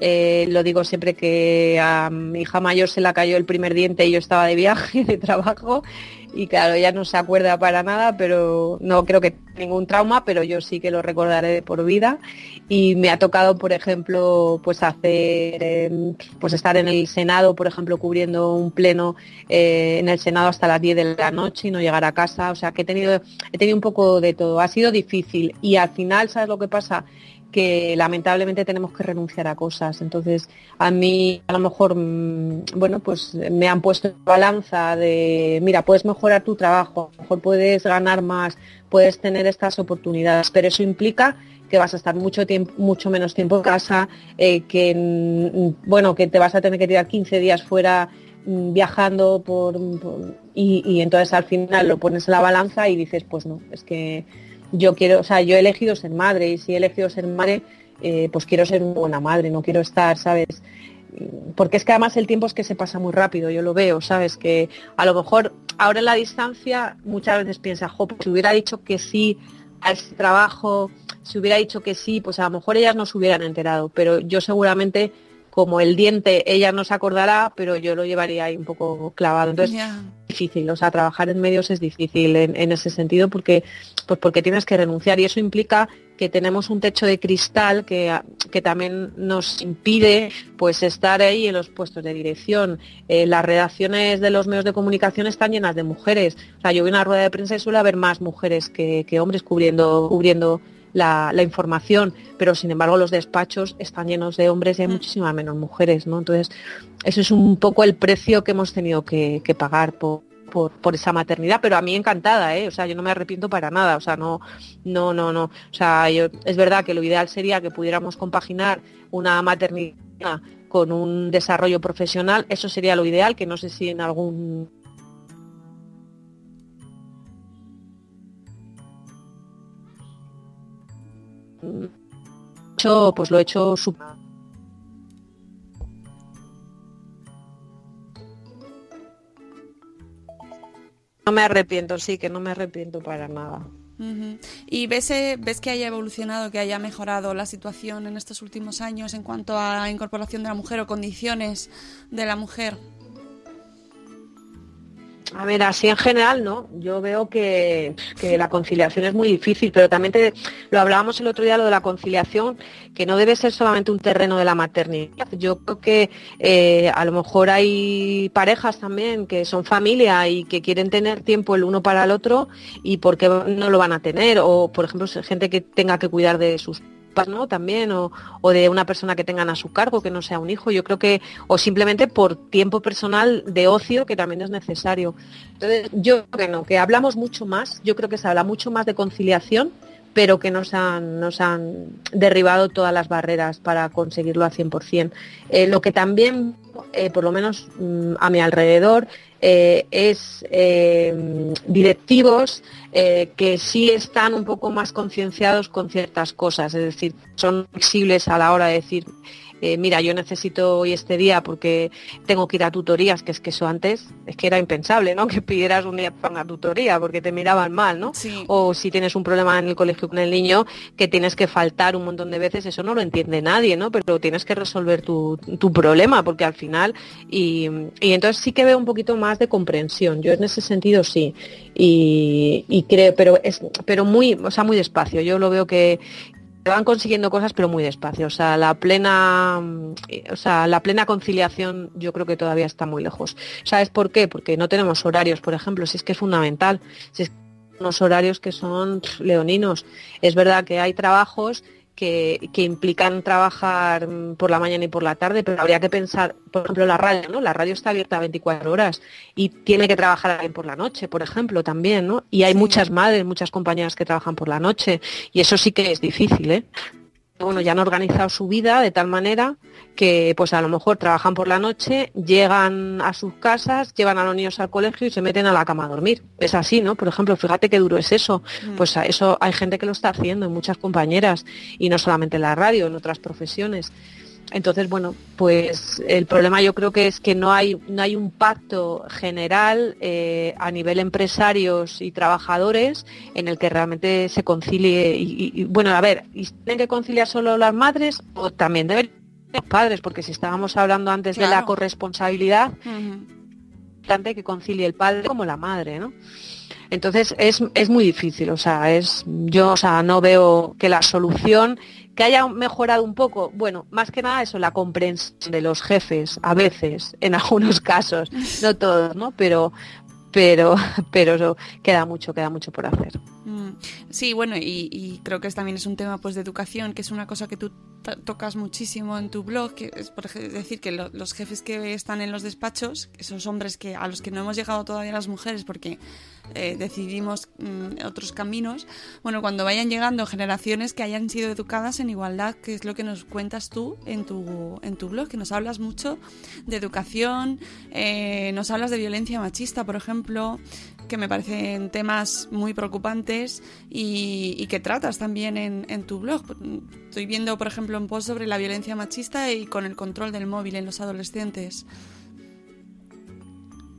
Eh, lo digo siempre que a mi hija mayor se la cayó el primer diente y yo estaba de viaje, de trabajo, y claro, ella no se acuerda para nada, pero no creo que ningún trauma, pero yo sí que lo recordaré de por vida. Y me ha tocado, por ejemplo, pues hacer, eh, pues estar en el Senado, por ejemplo, cubriendo un pleno eh, en el Senado hasta las 10 de la noche y no llegar a casa, o sea que he tenido, he tenido un poco de todo, ha sido difícil. Y al final, ¿sabes lo que pasa? Que lamentablemente tenemos que renunciar a cosas. Entonces, a mí a lo mejor, mm, bueno, pues me han puesto en balanza de, mira, puedes mejorar tu trabajo, a lo mejor puedes ganar más, puedes tener estas oportunidades, pero eso implica que vas a estar mucho tiempo, mucho menos tiempo en casa, eh, que mm, bueno, que te vas a tener que tirar 15 días fuera mm, viajando por, y, y, entonces al final lo pones en la balanza y dices, pues no, es que yo quiero, o sea, yo he elegido ser madre y si he elegido ser madre, eh, pues quiero ser una buena madre, no quiero estar, ¿sabes? Porque es que además el tiempo es que se pasa muy rápido, yo lo veo, ¿sabes? Que a lo mejor ahora en la distancia muchas veces piensa, jo, pues si hubiera dicho que sí a ese trabajo, si hubiera dicho que sí, pues a lo mejor ellas no se hubieran enterado, pero yo seguramente como el diente ella no se acordará, pero yo lo llevaría ahí un poco clavado. Entonces, es difícil, o sea, trabajar en medios es difícil en, ese sentido porque, pues porque tienes que renunciar y eso implica que tenemos un techo de cristal que, que también nos impide pues estar ahí en los puestos de dirección. Eh, las redacciones de los medios de comunicación están llenas de mujeres. O sea, yo a una rueda de prensa y suele haber más mujeres que, que hombres cubriendo, cubriendo la, información, pero sin embargo los despachos están llenos de hombres y hay mm. muchísimas menos mujeres, ¿no? Entonces, eso es un poco el precio que hemos tenido que, pagar por, por, esa maternidad, pero a mí encantada, ¿eh? O sea, yo no me arrepiento para nada, o sea, no, no, no, no. O sea, yo, es verdad que lo ideal sería que pudiéramos compaginar una maternidad con un desarrollo profesional, eso sería lo ideal, que no sé si en algún pues lo he hecho No me arrepiento, sí, que no me arrepiento para nada. ¿Y ves, eh, ves que haya evolucionado, que haya mejorado la situación en estos últimos años en cuanto a la incorporación de la mujer o condiciones de la mujer? A ver, así en general, ¿no? Yo veo que, la conciliación es muy difícil, pero también te, lo hablábamos el otro día, lo de la conciliación, que no debe ser solamente un terreno de la maternidad. Yo creo que eh, a lo mejor hay parejas también que son familia y que quieren tener tiempo el uno para el otro y porque no lo van a tener. O, por ejemplo, gente que tenga que cuidar de sus ¿no? También, o, de una persona que tengan a su cargo, que no sea un hijo. Yo creo que, o simplemente por tiempo personal de ocio, que también es necesario. Entonces, yo creo que hablamos mucho más, yo creo que se habla mucho más de conciliación, pero que nos han, nos han derribado todas las barreras para conseguirlo al 100%. Eh, lo que también, eh, por lo menos mm, a mi alrededor, eh, es eh, directivos eh, que sí están un poco más concienciados con ciertas cosas, es decir, son flexibles a la hora de decir, eh, mira, yo necesito hoy este día porque tengo que ir a tutorías, que es que eso antes es que era impensable, ¿no? Que pidieras un día para una tutoría porque te miraban mal, ¿no? O si tienes un problema en el colegio con el niño que tienes que faltar un montón de veces, eso no lo entiende nadie, ¿no? Pero tienes que resolver tu, problema porque al final y, entonces sí que veo un poquito más de comprensión. Yo en ese sentido sí y, y creo, pero es pero muy, o sea, muy despacio. Yo lo veo que, van consiguiendo cosas pero muy despacio. O sea, la plena, o sea, la plena conciliación yo creo que todavía está muy lejos. ¿Sabes por qué? Porque no tenemos horarios, por ejemplo, si es que es fundamental. Si es unos horarios que son leoninos. Es verdad que hay trabajos que, implican trabajar por la mañana y por la tarde, pero habría que pensar, por ejemplo, la radio, ¿no? La radio está abierta 24 horas y tiene que trabajar alguien por la noche, por ejemplo, también, ¿no? Y hay muchas madres, muchas compañeras que trabajan por la noche y eso sí que es difícil, ¿eh? Bueno, ya han organizado su vida de tal manera que pues a lo mejor trabajan por la noche, llegan a sus casas, llevan a los niños al colegio y se meten a la cama a dormir. Es así, ¿no? Por ejemplo, fíjate qué duro es eso. Mm. Pues eso hay gente que lo está haciendo, muchas compañeras, y no solamente en la radio, en otras profesiones. Entonces, bueno, pues el problema yo creo que es que no hay, no hay un pacto general eh, a nivel empresarios y trabajadores en el que realmente se concilie. Y, bueno, a ver, ¿y ¿tienen que conciliar solo las madres o también deben los padres? Porque si estábamos hablando antes de la corresponsabilidad, tanto que concilie el padre como la madre, ¿no? Entonces es, es muy difícil, o sea, es yo o sea, no veo que la solución que haya mejorado un poco, bueno, más que nada eso, la comprensión de los jefes, a veces, en algunos casos, no todos, ¿no? Pero, pero, pero queda mucho, queda mucho por hacer. Mm, sí, bueno, y, creo que también es un tema pues de educación, que es una cosa que tú tocas muchísimo en tu blog, que es por decir que los jefes que están en los despachos, esos hombres que a los que no hemos llegado todavía las mujeres porque eh, decidimos mm, otros caminos, bueno, cuando vayan llegando generaciones que hayan sido educadas en igualdad, que es lo que nos cuentas tú en tu, en tu blog, que nos hablas mucho de educación, eh, nos hablas de violencia machista, por ejemplo, que me parecen temas muy preocupantes y, que tratas también en, en, tu blog. Estoy viendo, por ejemplo, un post sobre la violencia machista y con el control del móvil en los adolescentes.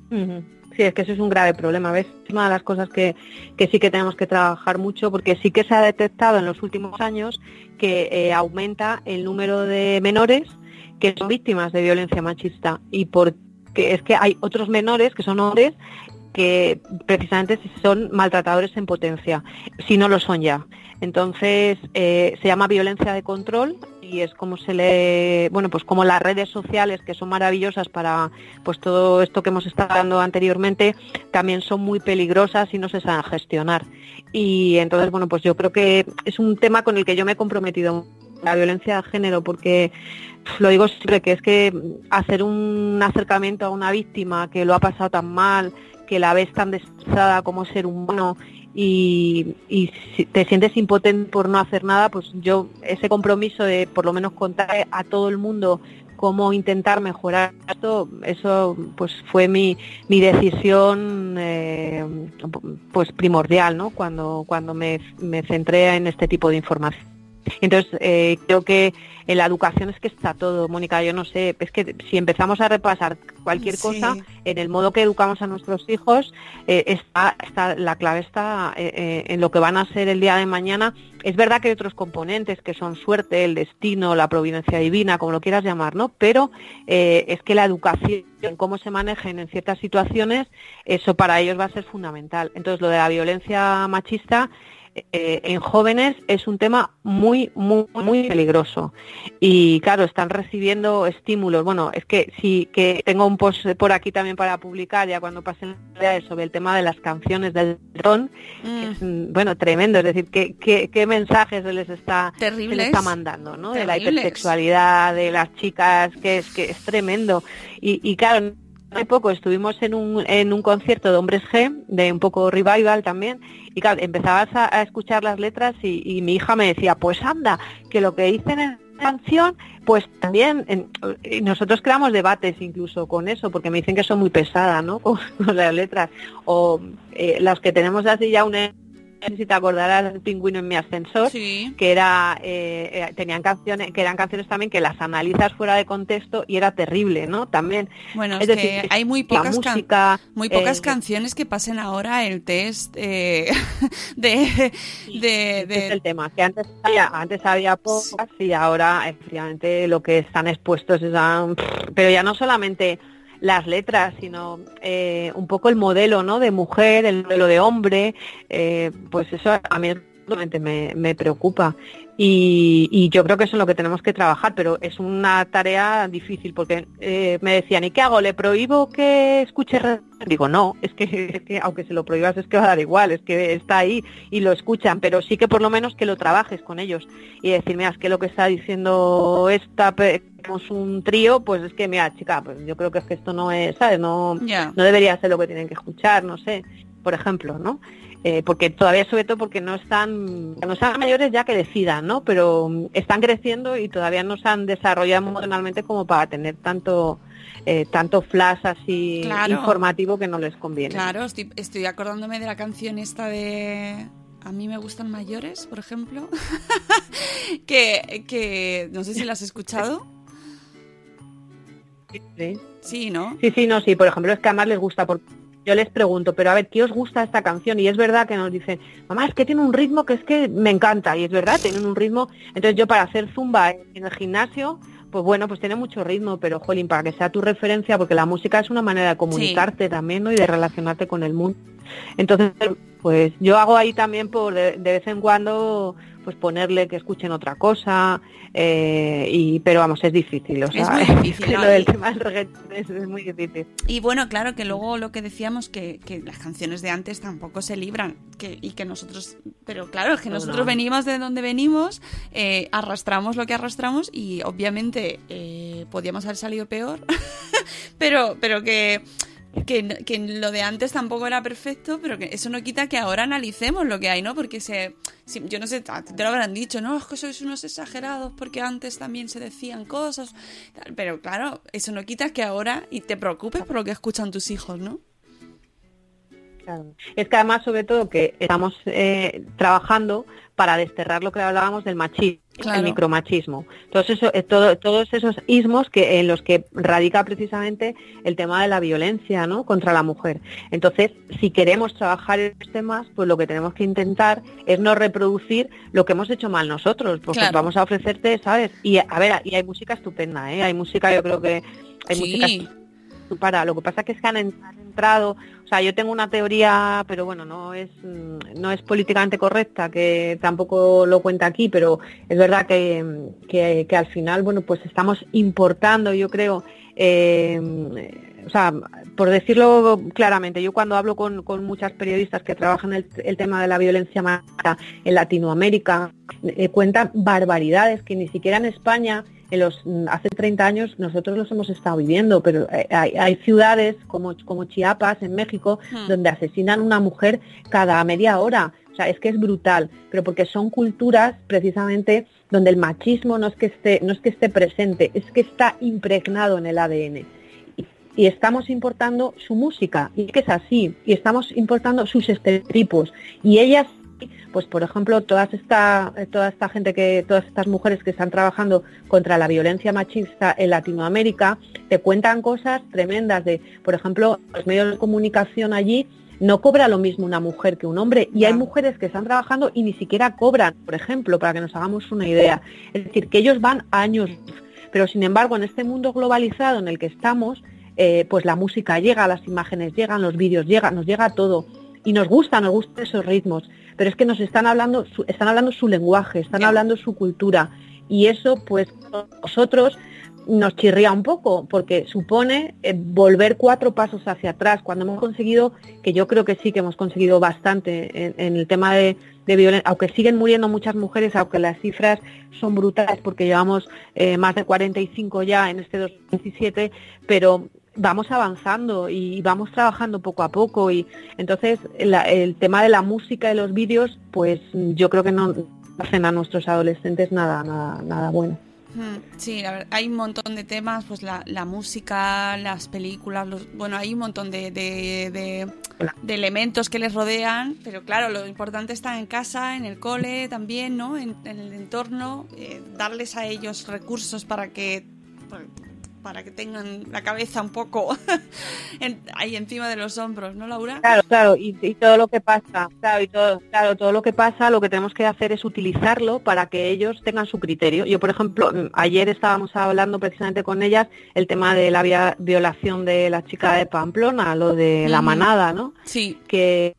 Sí, es que eso es un grave problema. ¿Ves? Es una de las cosas que, sí que tenemos que trabajar mucho porque sí que se ha detectado en los últimos años que eh, aumenta el número de menores que son víctimas de violencia machista y porque es que hay otros menores que son hombres que precisamente son maltratadores en potencia, si no lo son ya. Entonces, eh, se llama violencia de control y es como se le, bueno, pues como las redes sociales que son maravillosas para pues todo esto que hemos estado hablando anteriormente, también son muy peligrosas y no se saben gestionar. Y entonces, bueno, pues yo creo que es un tema con el que yo me he comprometido la violencia de género porque lo digo siempre que es que hacer un acercamiento a una víctima que lo ha pasado tan mal, que la ves tan destrozada como ser humano y, te sientes impotente por no hacer nada, pues yo ese compromiso de por lo menos contar a todo el mundo cómo intentar mejorar esto, eso pues fue mi, mi decisión eh, pues primordial, ¿no? Cuando, cuando me, me centré en este tipo de información. Entonces, eh, creo que en la educación es que está todo, Mónica, yo no sé, es que si empezamos a repasar cualquier cosa, en el modo que educamos a nuestros hijos, eh, está, está, la clave está eh, en lo que van a ser el día de mañana. Es verdad que hay otros componentes que son suerte, el destino, la providencia divina, como lo quieras llamar, ¿no? Pero es que la educación, cómo se manejen en ciertas situaciones, eso para ellos va a ser fundamental. Entonces, lo de la violencia machista eh, en jóvenes es un tema muy, muy, muy peligroso. Y claro, están recibiendo estímulos. Bueno, es que sí, que tengo un post por aquí también para publicar ya cuando pasen sobre el tema de las canciones del ron, que es, mm. bueno, tremendo. Es decir, ¿qué, qué, mensajes se les está, se les está mandando, ¿no? De la hipersexualidad, de las chicas, que es, que es tremendo. Y, y claro, hace poco estuvimos en un, en un concierto de Hombres G, de un poco revival también, y claro, empezabas a, escuchar las letras y, mi hija me decía, pues anda, que lo que dicen en la canción, pues también, nosotros creamos debates incluso con eso, porque me dicen que son muy pesadas, ¿no? Con, las letras, o eh, las que tenemos así ya un sé si te acordarás del pingüino en mi ascensor, que era eh, eh, tenían canciones, que eran canciones también que las analizas fuera de contexto y era terrible, ¿no? También. Bueno, es, decir, hay muy pocas música, muy pocas eh, canciones que pasen ahora el test de, de, Es el tema, que antes había, antes había pocas y ahora efectivamente lo que están expuestos es a, pero ya no solamente las letras, sino eh, un poco el modelo ¿no? de mujer, el modelo de hombre, eh, pues eso a mí me, me preocupa. Y, yo creo que eso es lo que tenemos que trabajar, pero es una tarea difícil porque eh, me decían, ¿y qué hago? ¿Le prohíbo que escuche Digo, no, es que, aunque se lo prohíbas es que va a dar igual, es que está ahí y lo escuchan, pero sí que por lo menos que lo trabajes con ellos y decir, mira, es que lo que está diciendo esta, tenemos un trío, pues es que, mira, chica, pues yo creo que es que esto no es, ¿sabes? No, no debería ser lo que tienen que escuchar, no sé, por ejemplo, ¿no? Eh, porque todavía sobre todo porque no están, no sean mayores ya que decidan, ¿no? Pero mm, están creciendo y todavía no se han desarrollado emocionalmente como para tener tanto eh, tanto flash así informativo que no les conviene. Claro, estoy, estoy acordándome de la canción esta de a mí me gustan mayores, por ejemplo, que, que no sé si la has escuchado. Sí. sí, ¿no? Sí, sí, no, sí. Por ejemplo, es que además les gusta porque yo les pregunto, pero a ver, ¿qué os gusta esta canción? Y es verdad que nos dicen, mamá, es que tiene un ritmo que es que me encanta. Y es verdad, tienen un ritmo. Entonces yo para hacer zumba en el gimnasio, pues bueno, pues tiene mucho ritmo, pero jolín, para que sea tu referencia, porque la música es una manera de comunicarte también, ¿no? Y de relacionarte con el mundo. Entonces, pues yo hago ahí también por de, vez en cuando pues ponerle que escuchen otra cosa, eh, y, pero vamos, es difícil, o sea, Es muy difícil, ¿no? lo del Y- tema del reggaetón es, es muy difícil. Y bueno, claro que luego lo que decíamos que, que las canciones de antes tampoco se libran que, y que nosotros, pero claro, es que No, nosotros no. venimos de donde venimos, eh, arrastramos lo que arrastramos y obviamente eh, podíamos haber salido peor, pero, pero que, que, que lo de antes tampoco era perfecto, pero que eso no quita que ahora analicemos lo que hay, ¿no? Porque se, si- yo no sé, te lo habrán dicho, no, es que sois unos exagerados porque antes también se decían cosas, tal, pero claro, eso no quita que ahora y te preocupes por lo que escuchan tus hijos, ¿no? Claro. Es que además, sobre todo, que estamos eh, trabajando para desterrar lo que hablábamos del machismo, Claro. el micromachismo. Todos, eso, eh, todo- todos esos ismos que, en los que radica precisamente el tema de la violencia ¿no? contra la mujer. Entonces, si queremos trabajar estos temas, pues lo que tenemos que intentar es no reproducir lo que hemos hecho mal nosotros. Claro. vamos a ofrecerte, ¿sabes? Y a ver, y hay música estupenda, ¿eh? Hay música, yo creo que hay música Sí, para. Lo que pasa que es que han, en- han entrado, o sea, yo tengo una teoría, pero bueno, no es no es políticamente correcta, que tampoco lo cuenta aquí, pero es verdad que, que, que al final, bueno, pues estamos importando, yo creo, eh, o sea, por decirlo claramente, yo cuando hablo con, con muchas periodistas que trabajan el, el tema de la violencia en Latinoamérica, eh, cuentan barbaridades que ni siquiera en España en los mm, hace 30 años nosotros los hemos estado viviendo, pero eh, hay, hay ciudades como, como Chiapas en México Hmm. donde asesinan a una mujer cada media hora. O sea, es que es brutal, pero porque son culturas precisamente donde el machismo no es que esté, no es que esté presente, es que está impregnado en el ADN. Y, y estamos importando su música, y es que es así, y estamos importando sus estereotipos. Y ellas pues por ejemplo todas esta toda esta gente que todas estas mujeres que están trabajando contra la violencia machista en Latinoamérica te cuentan cosas tremendas de por ejemplo los medios de comunicación allí no cobra lo mismo una mujer que un hombre. Y hay mujeres que están trabajando y ni siquiera cobran por ejemplo para que nos hagamos una idea. Es decir que ellos van a años pero sin embargo en este mundo globalizado en el que estamos eh, pues la música llega las imágenes llegan los vídeos llegan nos llega todo y nos gusta, nos gustan esos ritmos, pero es que nos están hablando, su, están hablando su lenguaje, están hablando su cultura y eso pues nosotros nos chirría un poco porque supone eh, volver cuatro pasos hacia atrás cuando hemos conseguido, que yo creo que sí que hemos conseguido bastante en, en el tema de, de violencia, aunque siguen muriendo muchas mujeres, aunque las cifras son brutales porque llevamos eh, más de 45 ya en este 2017, pero vamos avanzando y vamos trabajando poco a poco y entonces la- el tema de la música y los vídeos pues yo creo que no hacen a nuestros adolescentes nada nada nada bueno Mm, Sí, la ver- hay un montón de temas, pues la, la música, las películas, los, bueno, hay un montón de, de, de- de elementos que les rodean, pero claro, lo importante está en casa, en el cole también, ¿no? En, en el entorno, eh, darles a ellos recursos para que para que tengan la cabeza un poco en- ahí encima de los hombros, ¿no, Laura? claro claro y, y todo lo que pasa claro y todo claro todo lo que pasa lo que tenemos que hacer es utilizarlo para que ellos tengan su criterio. Yo por ejemplo mm, ayer estábamos hablando precisamente con ellas el tema de la violación de la chica de Pamplona lo de la manada no Sí, que,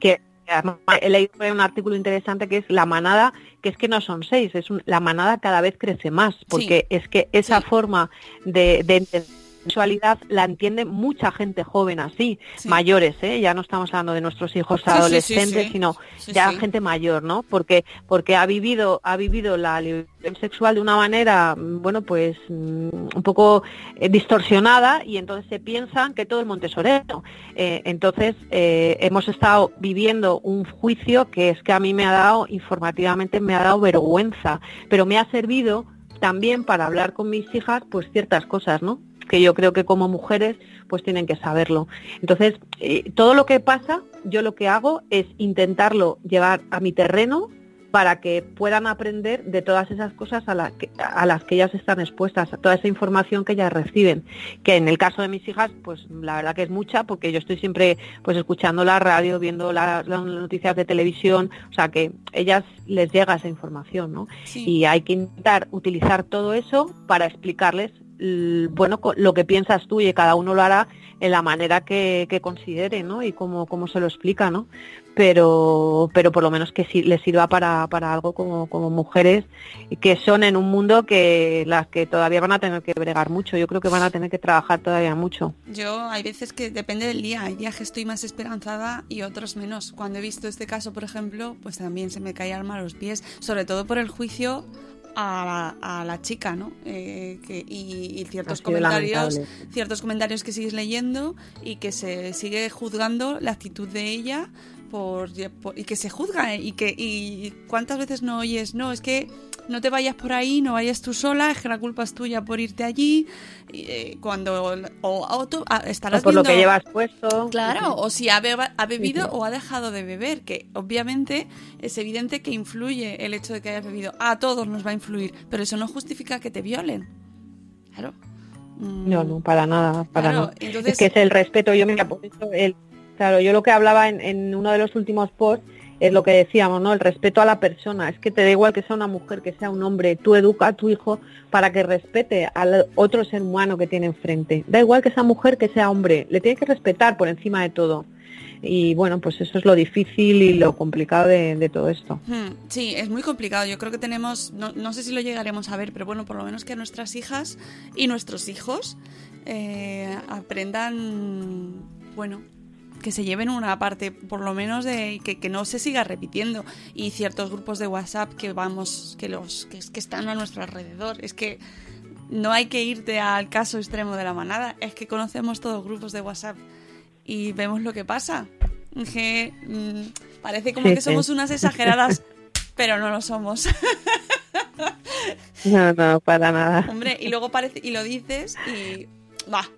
que además he leído un artículo interesante que es la manada, que es que no son seis, es un- la manada cada vez crece más, porque es que esa Sí. forma de, de entender sexualidad la entiende mucha gente joven así, Sí. mayores, ¿eh? ya no estamos hablando de nuestros hijos Sí, sí, sí, adolescentes, sino ya gente mayor, ¿no? Porque porque ha vivido ha vivido la libertad sexual de una manera, bueno, pues mm, un poco eh, distorsionada y entonces se piensan que todo el monte es orero. Eh, entonces eh, hemos estado viviendo un juicio que es que a mí me ha dado informativamente me ha dado vergüenza, pero me ha servido también para hablar con mis hijas pues ciertas cosas, ¿no? Que yo creo que como mujeres pues tienen que saberlo. Entonces, eh, todo lo que pasa, yo lo que hago es intentarlo llevar a mi terreno para que puedan aprender de todas esas cosas a, la que- a las que ellas están expuestas, a toda esa información que ellas reciben. Que en el caso de mis hijas, pues la verdad que es mucha, porque yo estoy siempre pues escuchando la radio, viendo la- las noticias de televisión, o sea que ellas les llega esa información, ¿no? Sí. y hay que intentar utilizar todo eso para explicarles bueno lo que piensas tú y cada uno lo hará en la manera que, que considere ¿no? y cómo, cómo se lo explica ¿no? pero, pero por lo menos que sí, les sirva para, para algo como, como mujeres que son en un mundo que las que todavía van a tener que bregar mucho. Yo creo que van a tener que trabajar todavía mucho. Yo hay veces que depende del día, hay días que estoy más esperanzada y otros menos. Cuando he visto este caso, por ejemplo, pues también se me cae alma a los pies, sobre todo por el juicio a la, chica, ¿no? Eh, y, ciertos comentarios, ciertos comentarios que sigues leyendo y que se sigue juzgando la actitud de ella por, y que se juzga ¿eh? y que y cuántas veces no oyes, no, es que no te vayas por ahí, no vayas tú sola, es que la culpa es tuya por irte allí. Eh, cuando o, o estarás por lo que llevas puesto. Claro, o si ha, bebido o ha dejado de beber, que obviamente es evidente que influye el hecho de que hayas bebido. A todos nos va a influir, pero eso no justifica que te violen. Claro. No, no, para nada, para nada. Es que es el respeto. Yo el, claro, yo lo que hablaba en, en uno de los últimos posts es lo que decíamos, ¿no? El respeto a la persona. Es que te da igual que sea una mujer, que sea un hombre. Tú educa a tu hijo para que respete al otro ser humano que tiene enfrente. Da igual que sea mujer, que sea hombre. Le tiene que respetar por encima de todo. Y bueno, pues eso es lo difícil y lo complicado de, todo esto. Hmm, sí, es muy complicado. Yo creo que tenemos, no, sé si lo llegaremos a ver, pero bueno, por lo menos que nuestras hijas y nuestros hijos eh, aprendan, bueno, que se lleven una parte, por lo menos, de que, que, no se siga repitiendo. Y ciertos grupos de WhatsApp que vamos, que los que, que están a nuestro alrededor. Es que no hay que irte al caso extremo de la manada, es que conocemos todos grupos de WhatsApp y vemos lo que pasa. Que mm, parece como que somos unas exageradas, pero no lo somos. no, no, para nada. Hombre, y luego parece, y lo dices y va,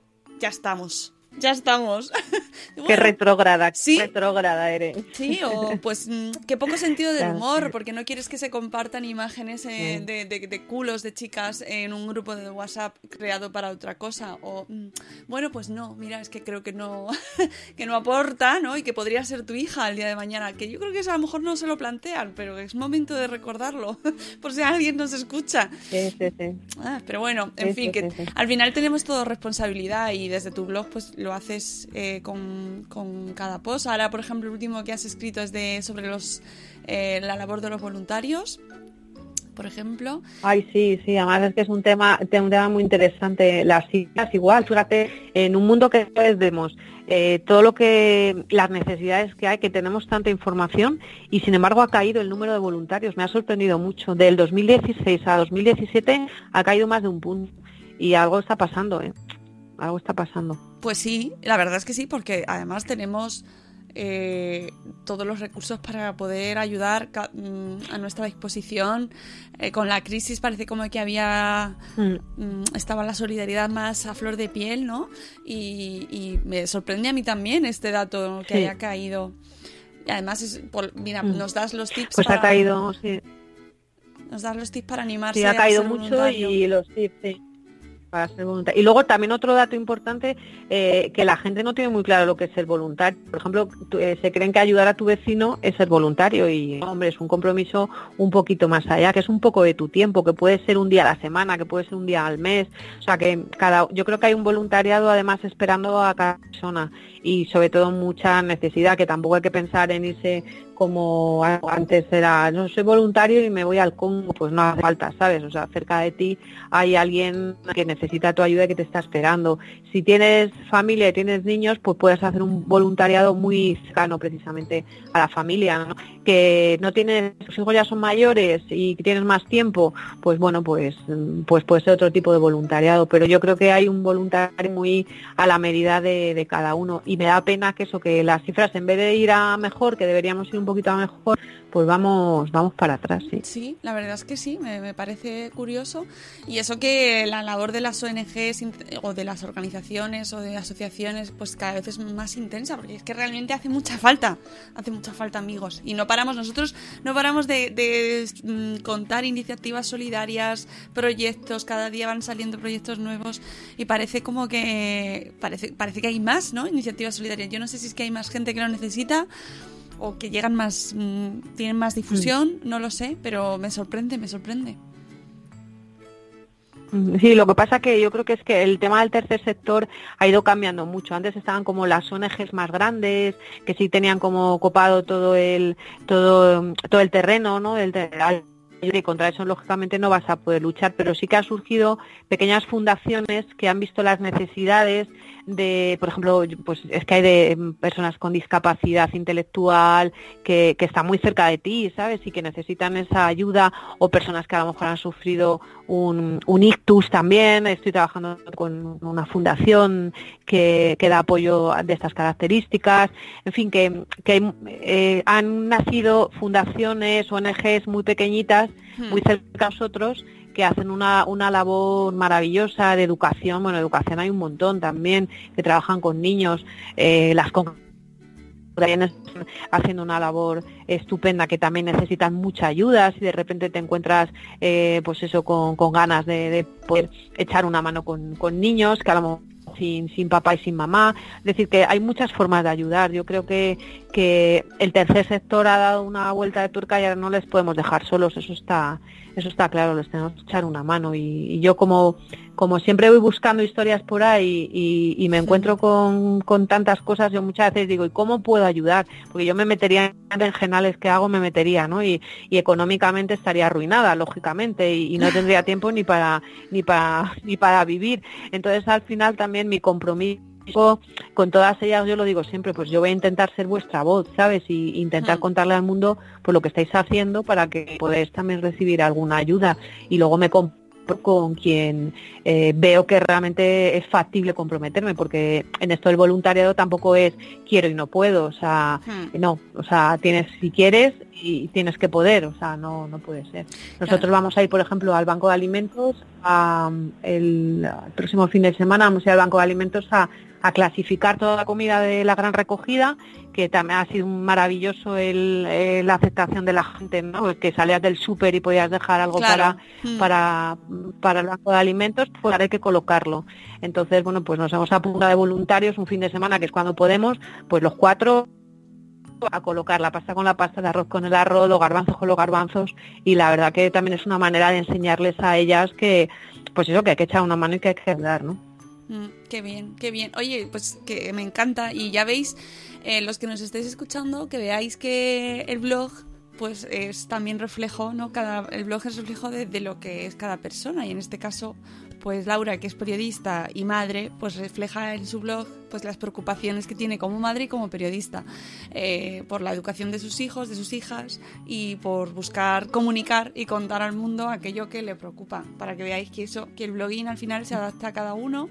ya estamos ya estamos. qué retrógrada, ¿Sí? retrógrada eres. Sí, o pues mm, qué poco sentido del humor, porque no quieres que se compartan imágenes eh, de, culos de chicas en un grupo de WhatsApp creado para otra cosa. O, mm, bueno, pues no, mira, es que creo que no, que no aporta, ¿no? Y que podría ser tu hija el día de mañana, que yo creo que eso a lo mejor no se lo plantean, pero es momento de recordarlo, por si alguien nos escucha. Sí, sí, sí. Ah, pero bueno, en fin, que al final tenemos todo responsabilidad y desde tu blog, pues lo haces eh, con, cada post. Ahora, por ejemplo, el último que has escrito es de sobre los eh, la labor de los voluntarios por ejemplo. Ay, sí, sí, además es que es un tema, un tema muy interesante. Las citas igual, fíjate, en un mundo que vemos eh, todo lo que, las necesidades que hay, que tenemos tanta información y sin embargo ha caído el número de voluntarios. Me ha sorprendido mucho. Del 2016 a 2017 ha caído más de un punto y algo está pasando, ¿eh? Algo está pasando. Pues sí, la verdad es que sí, porque además tenemos eh, todos los recursos para poder ayudar mm, a nuestra disposición. Eh, con la crisis parece como que había mm. Mm, estaba la solidaridad más a flor de piel, ¿no? Y, me sorprende a mí también este dato que haya caído. Y además, mira, nos das los tips. Pues ha caído, sí. Nos das los tips para animarse. Sí, ha caído mucho y los tips, sí para ser voluntario. Y luego también otro dato importante, eh, que la gente no tiene muy claro lo que es ser voluntario. Por ejemplo, eh, se creen que ayudar a tu vecino es ser voluntario y, hombre, es un compromiso un poquito más allá, que es un poco de tu tiempo, que puede ser un día a la semana, que puede ser un día al mes. O sea, que cada, yo creo que hay un voluntariado además esperando a cada persona y sobre todo mucha necesidad, que tampoco hay que pensar en irse como antes era, no soy voluntario y me voy al Congo, pues no hace falta, ¿sabes? O sea, cerca de ti hay alguien que necesita tu ayuda y que te está esperando. Si tienes familia y tienes niños, pues puedes hacer un voluntariado muy cercano precisamente a la familia, ¿no? Que no tienes, tus hijos ya son mayores y tienes más tiempo, pues bueno, pues, pues puede ser otro tipo de voluntariado, pero yo creo que hay un voluntario muy a la medida de, de cada uno y me da pena que eso, que las cifras en vez de ir a mejor, que deberíamos ir un poquito mejor, pues vamos, vamos para atrás, sí. Sí, la verdad es que sí, me, parece curioso. Y eso que la labor de las ONGs o de las organizaciones o de asociaciones, pues cada vez es más intensa, porque es que realmente hace mucha falta, hace mucha falta amigos. Y no paramos, nosotros no paramos de, mm, contar iniciativas solidarias, proyectos, cada día van saliendo proyectos nuevos y parece como que, parece, parece que hay más, ¿no? Iniciativas solidarias. Yo no sé si es que hay más gente que lo necesita o que llegan más, mm, tienen más difusión, mm. no lo sé, pero me sorprende, me sorprende. Sí, lo que pasa que yo creo que es que el tema del tercer sector ha ido cambiando mucho. Antes estaban como las ONGs más grandes, que sí tenían como copado todo el todo todo el terreno, ¿no? El, y contra eso lógicamente no vas a poder luchar, pero sí que han surgido pequeñas fundaciones que han visto las necesidades de, por ejemplo, pues es que hay de personas con discapacidad intelectual que, que están muy cerca de ti, ¿sabes? Y que necesitan esa ayuda, o personas que a lo mejor han sufrido un, un ictus también. Estoy trabajando con una fundación que, que da apoyo de estas características. En fin, que, que eh, han nacido fundaciones, ONGs muy pequeñitas, muy cerca de nosotros, que hacen una, una labor maravillosa de educación. Bueno, educación hay un montón también, que trabajan con niños, eh, las también haciendo una labor estupenda que también necesitan mucha ayuda si de repente te encuentras eh, pues eso con, con ganas de, de, poder echar una mano con, con niños que a lo mejor sin, sin papá y sin mamá. Es decir, que hay muchas formas de ayudar. Yo creo que, que el tercer sector ha dado una vuelta de turca y ahora no les podemos dejar solos. Eso está, eso está claro, les tenemos que echar una mano. Y, y yo como, como siempre voy buscando historias por ahí y, y me encuentro con, con, tantas cosas, yo muchas veces digo, ¿y cómo puedo ayudar? Porque yo me metería en genales que hago, me metería, ¿no? Y, y económicamente estaría arruinada, lógicamente, y, y, no tendría tiempo ni para, ni para, ni para vivir. Entonces al final también mi compromiso con todas ellas yo lo digo siempre, pues yo voy a intentar ser vuestra voz, ¿sabes? Y intentar mm. contarle al mundo por lo que estáis haciendo para que podáis también recibir alguna ayuda y luego me con quien eh, veo que realmente es factible comprometerme, porque en esto del voluntariado tampoco es quiero y no puedo, o sea, hmm. no, o sea, tienes si quieres y tienes que poder, o sea, no, no puede ser. Nosotros claro. vamos a ir, por ejemplo, al Banco de Alimentos a, el, el, próximo fin de semana, vamos a ir al Banco de Alimentos a, a clasificar toda la comida de la gran recogida, que también ha sido maravilloso el, el, la aceptación de la gente, ¿no? que salías del súper y podías dejar algo claro. para, mm. para, para el banco de alimentos, pues ahora hay que colocarlo. Entonces, bueno, pues nos hemos apuntado de voluntarios un fin de semana, que es cuando podemos, pues los cuatro a colocar la pasta con la pasta, de arroz con el arroz, los garbanzos con los garbanzos y la verdad que también es una manera de enseñarles a ellas que pues eso, que hay que echar una mano y que hay que ayudar, ¿no? Mm, qué bien, qué bien. Oye, pues que me encanta y ya veis, eh, los que nos estéis escuchando, que veáis que el blog pues es también reflejo, ¿no? Cada, el blog es reflejo de, de, lo que es cada persona y en este caso, pues Laura, que es periodista y madre, pues refleja en su blog pues las preocupaciones que tiene como madre y como periodista eh, por la educación de sus hijos, de sus hijas y por buscar comunicar y contar al mundo aquello que le preocupa, para que veáis que eso, que el blogging al final se adapta a cada uno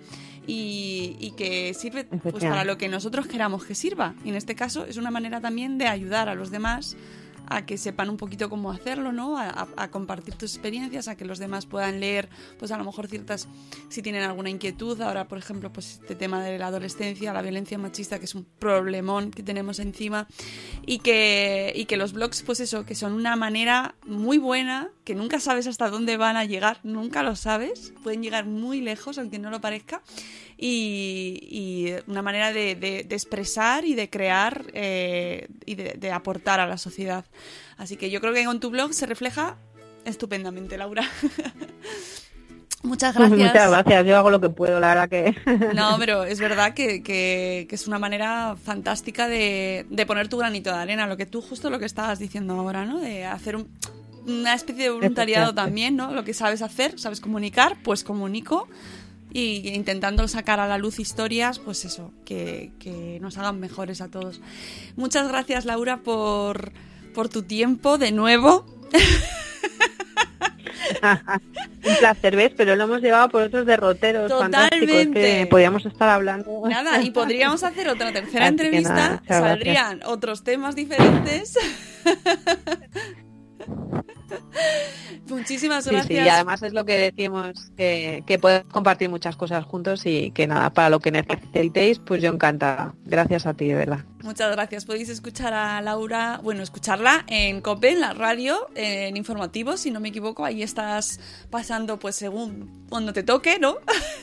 y, y que sirve pues, para lo que nosotros queramos que sirva. Y en este caso es una manera también de ayudar a los demás a que sepan un poquito cómo hacerlo, ¿no? A, compartir tus experiencias, a que los demás puedan leer, pues a lo mejor ciertas, si tienen alguna inquietud, ahora por ejemplo, pues este tema de la adolescencia, la violencia machista, que es un problemón que tenemos encima, y que, y que los blogs, pues eso, que son una manera muy buena, que nunca sabes hasta dónde van a llegar, nunca lo sabes, pueden llegar muy lejos, aunque no lo parezca, y, y una manera de, de, de, expresar y de crear eh, y de, de, aportar a la sociedad. Así que yo creo que con tu blog se refleja estupendamente, Laura. Muchas gracias. Muchas gracias, yo hago lo que puedo, la verdad que... No, pero es verdad que, que, que es una manera fantástica de, de, poner tu granito de arena, lo que tú justo lo que estabas diciendo ahora, ¿no? De hacer un, una especie de voluntariado también, ¿no? Lo que sabes hacer, sabes comunicar, pues comunico y intentando sacar a la luz historias, pues eso, que, que, nos hagan mejores a todos. Muchas gracias, Laura, por, por tu tiempo de nuevo. Un placer, ¿ves? Pero lo hemos llevado por otros derroteros Totalmente. que podíamos estar hablando. Nada, y podríamos hacer otra tercera Así entrevista, nada, saldrían gracias. otros temas diferentes. Muchísimas gracias. Sí, sí, y además es lo que decimos, que, que podemos compartir muchas cosas juntos y que nada, para lo que necesitéis, pues yo encantada. Gracias a ti, de verdad. Muchas gracias. Podéis escuchar a Laura, bueno, escucharla en COPE, en la radio, en informativos, si no me equivoco. Ahí estás pasando, pues según cuando te toque, ¿no?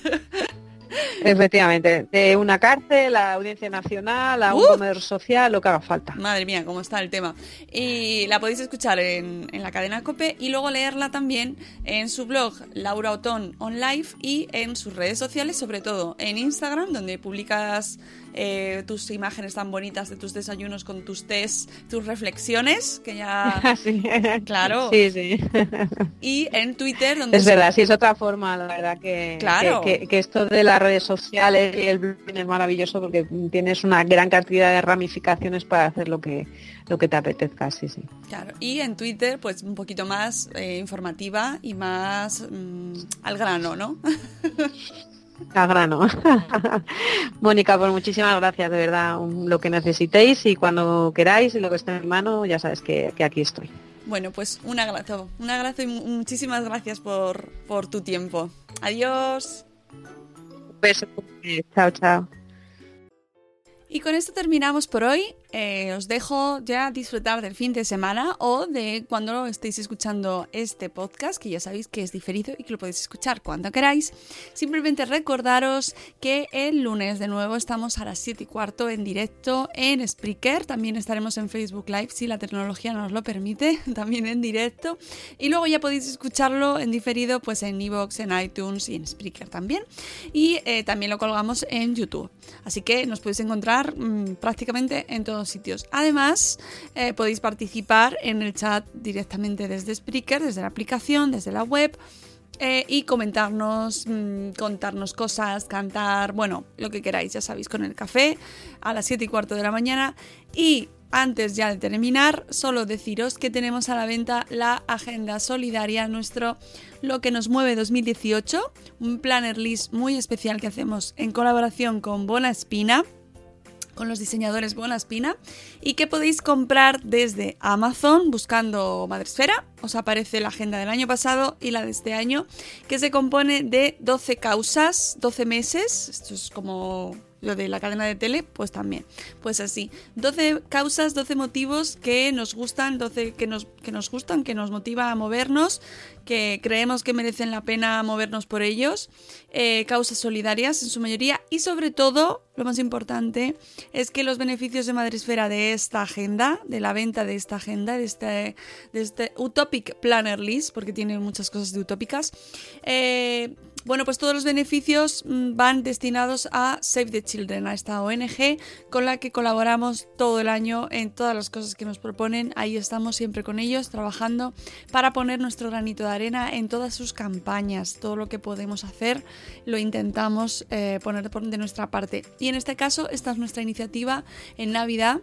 Efectivamente, de una cárcel, la audiencia nacional, a un ¡Uh! comedor social, lo que haga falta. Madre mía, cómo está el tema. Y la podéis escuchar en, en la cadena Cope y luego leerla también en su blog Laura Otón On Life y en sus redes sociales, sobre todo en Instagram, donde publicas eh, tus imágenes tan bonitas de tus desayunos con tus tés, tus reflexiones, que ya... Sí. Claro. Sí, sí. Y en Twitter, donde... Es verdad, sí, es otra forma, la verdad, que, Claro. que, que- que esto de las redes sociales y el blogging es maravilloso porque tienes una gran cantidad de ramificaciones para hacer lo que, lo que te apetezca, sí, sí. Claro, y en Twitter, pues un poquito más eh, informativa y más mm, al grano, ¿no? A grano. Mónica, pues muchísimas gracias, de verdad, lo que necesitéis y cuando queráis y lo que esté en mi mano, ya sabes que, que aquí estoy. Bueno, pues un abrazo, un abrazo y mu- muchísimas gracias por, por tu tiempo. Adiós. Un beso. Chao, chao. Y con esto terminamos por hoy. Eh, os dejo ya disfrutar del fin de semana o de cuando estéis escuchando este podcast, que ya sabéis que es diferido y que lo podéis escuchar cuando queráis. Simplemente recordaros que el lunes de nuevo estamos a las 7 y cuarto en directo en Spreaker. También estaremos en Facebook Live si la tecnología nos lo permite, también en directo. Y luego ya podéis escucharlo en diferido pues en iVoox, en iTunes y en Spreaker también. Y eh, también lo colgamos en YouTube. Así que nos podéis encontrar mm, prácticamente en sitios. Además, eh, podéis participar en el chat directamente desde Spreaker, desde la aplicación, desde la web. eh, y comentarnos, mm, contarnos cosas, cantar, bueno, lo que queráis, ya sabéis, con el café a las 7 y cuarto de la mañana. Y antes ya de terminar, solo deciros que tenemos a la venta la agenda solidaria, nuestro Lo que nos mueve 2018, un planner list muy especial que hacemos en colaboración con Bona Espina con los diseñadores Bona Espina y que podéis comprar desde Amazon buscando Madresfera. Os aparece la agenda del año pasado y la de este año, que se compone de 12 causas, 12 meses. Esto es como lo de la cadena de tele, pues también. Pues así, 12 causas, 12 motivos que nos gustan, 12 que nos, que nos gustan, que nos motiva a movernos, que creemos que merecen la pena movernos por ellos, eh, causas solidarias en su mayoría. Y sobre todo, lo más importante, es que los beneficios de Madresfera de esta agenda, de la venta de esta agenda, de este, de este Utopic Planner List, porque tiene muchas cosas de utópicas, eh, bueno, pues todos los beneficios mm, van destinados a Save the Children, a esta ONG con la que colaboramos todo el año en todas las cosas que nos proponen. Ahí estamos siempre con ellos trabajando para poner nuestro granito de arena en todas sus campañas. Todo lo que podemos hacer lo intentamos eh, poner de nuestra parte. Y en este caso, esta es nuestra iniciativa en Navidad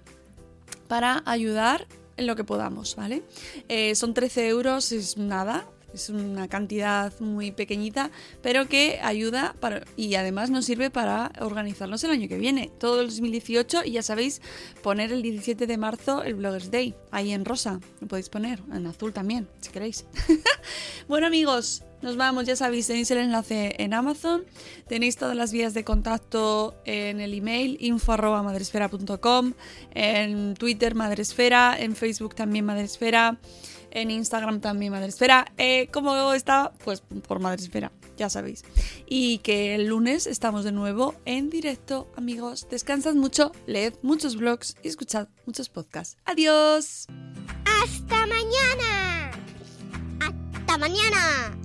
para ayudar en lo que podamos, ¿vale? Eh, son 13 euros, es nada, es una cantidad muy pequeñita, pero que ayuda para, y además nos sirve para organizarnos el año que viene, todo el 2018, y ya sabéis, poner el 17 de marzo el Bloggers Day, ahí en rosa, lo podéis poner, en azul también, si queréis. bueno amigos, nos vamos, ya sabéis, tenéis el enlace en Amazon, tenéis todas las vías de contacto en el email info@madresfera.com, en Twitter Madresfera, en Facebook también Madresfera, en Instagram también Madresfera. Eh, ¿Cómo está? Pues por Madresfera, ya sabéis. Y que el lunes estamos de nuevo en directo, amigos. Descansad mucho, leed muchos blogs y escuchad muchos podcasts. ¡Adiós! ¡Hasta mañana! ¡Hasta mañana!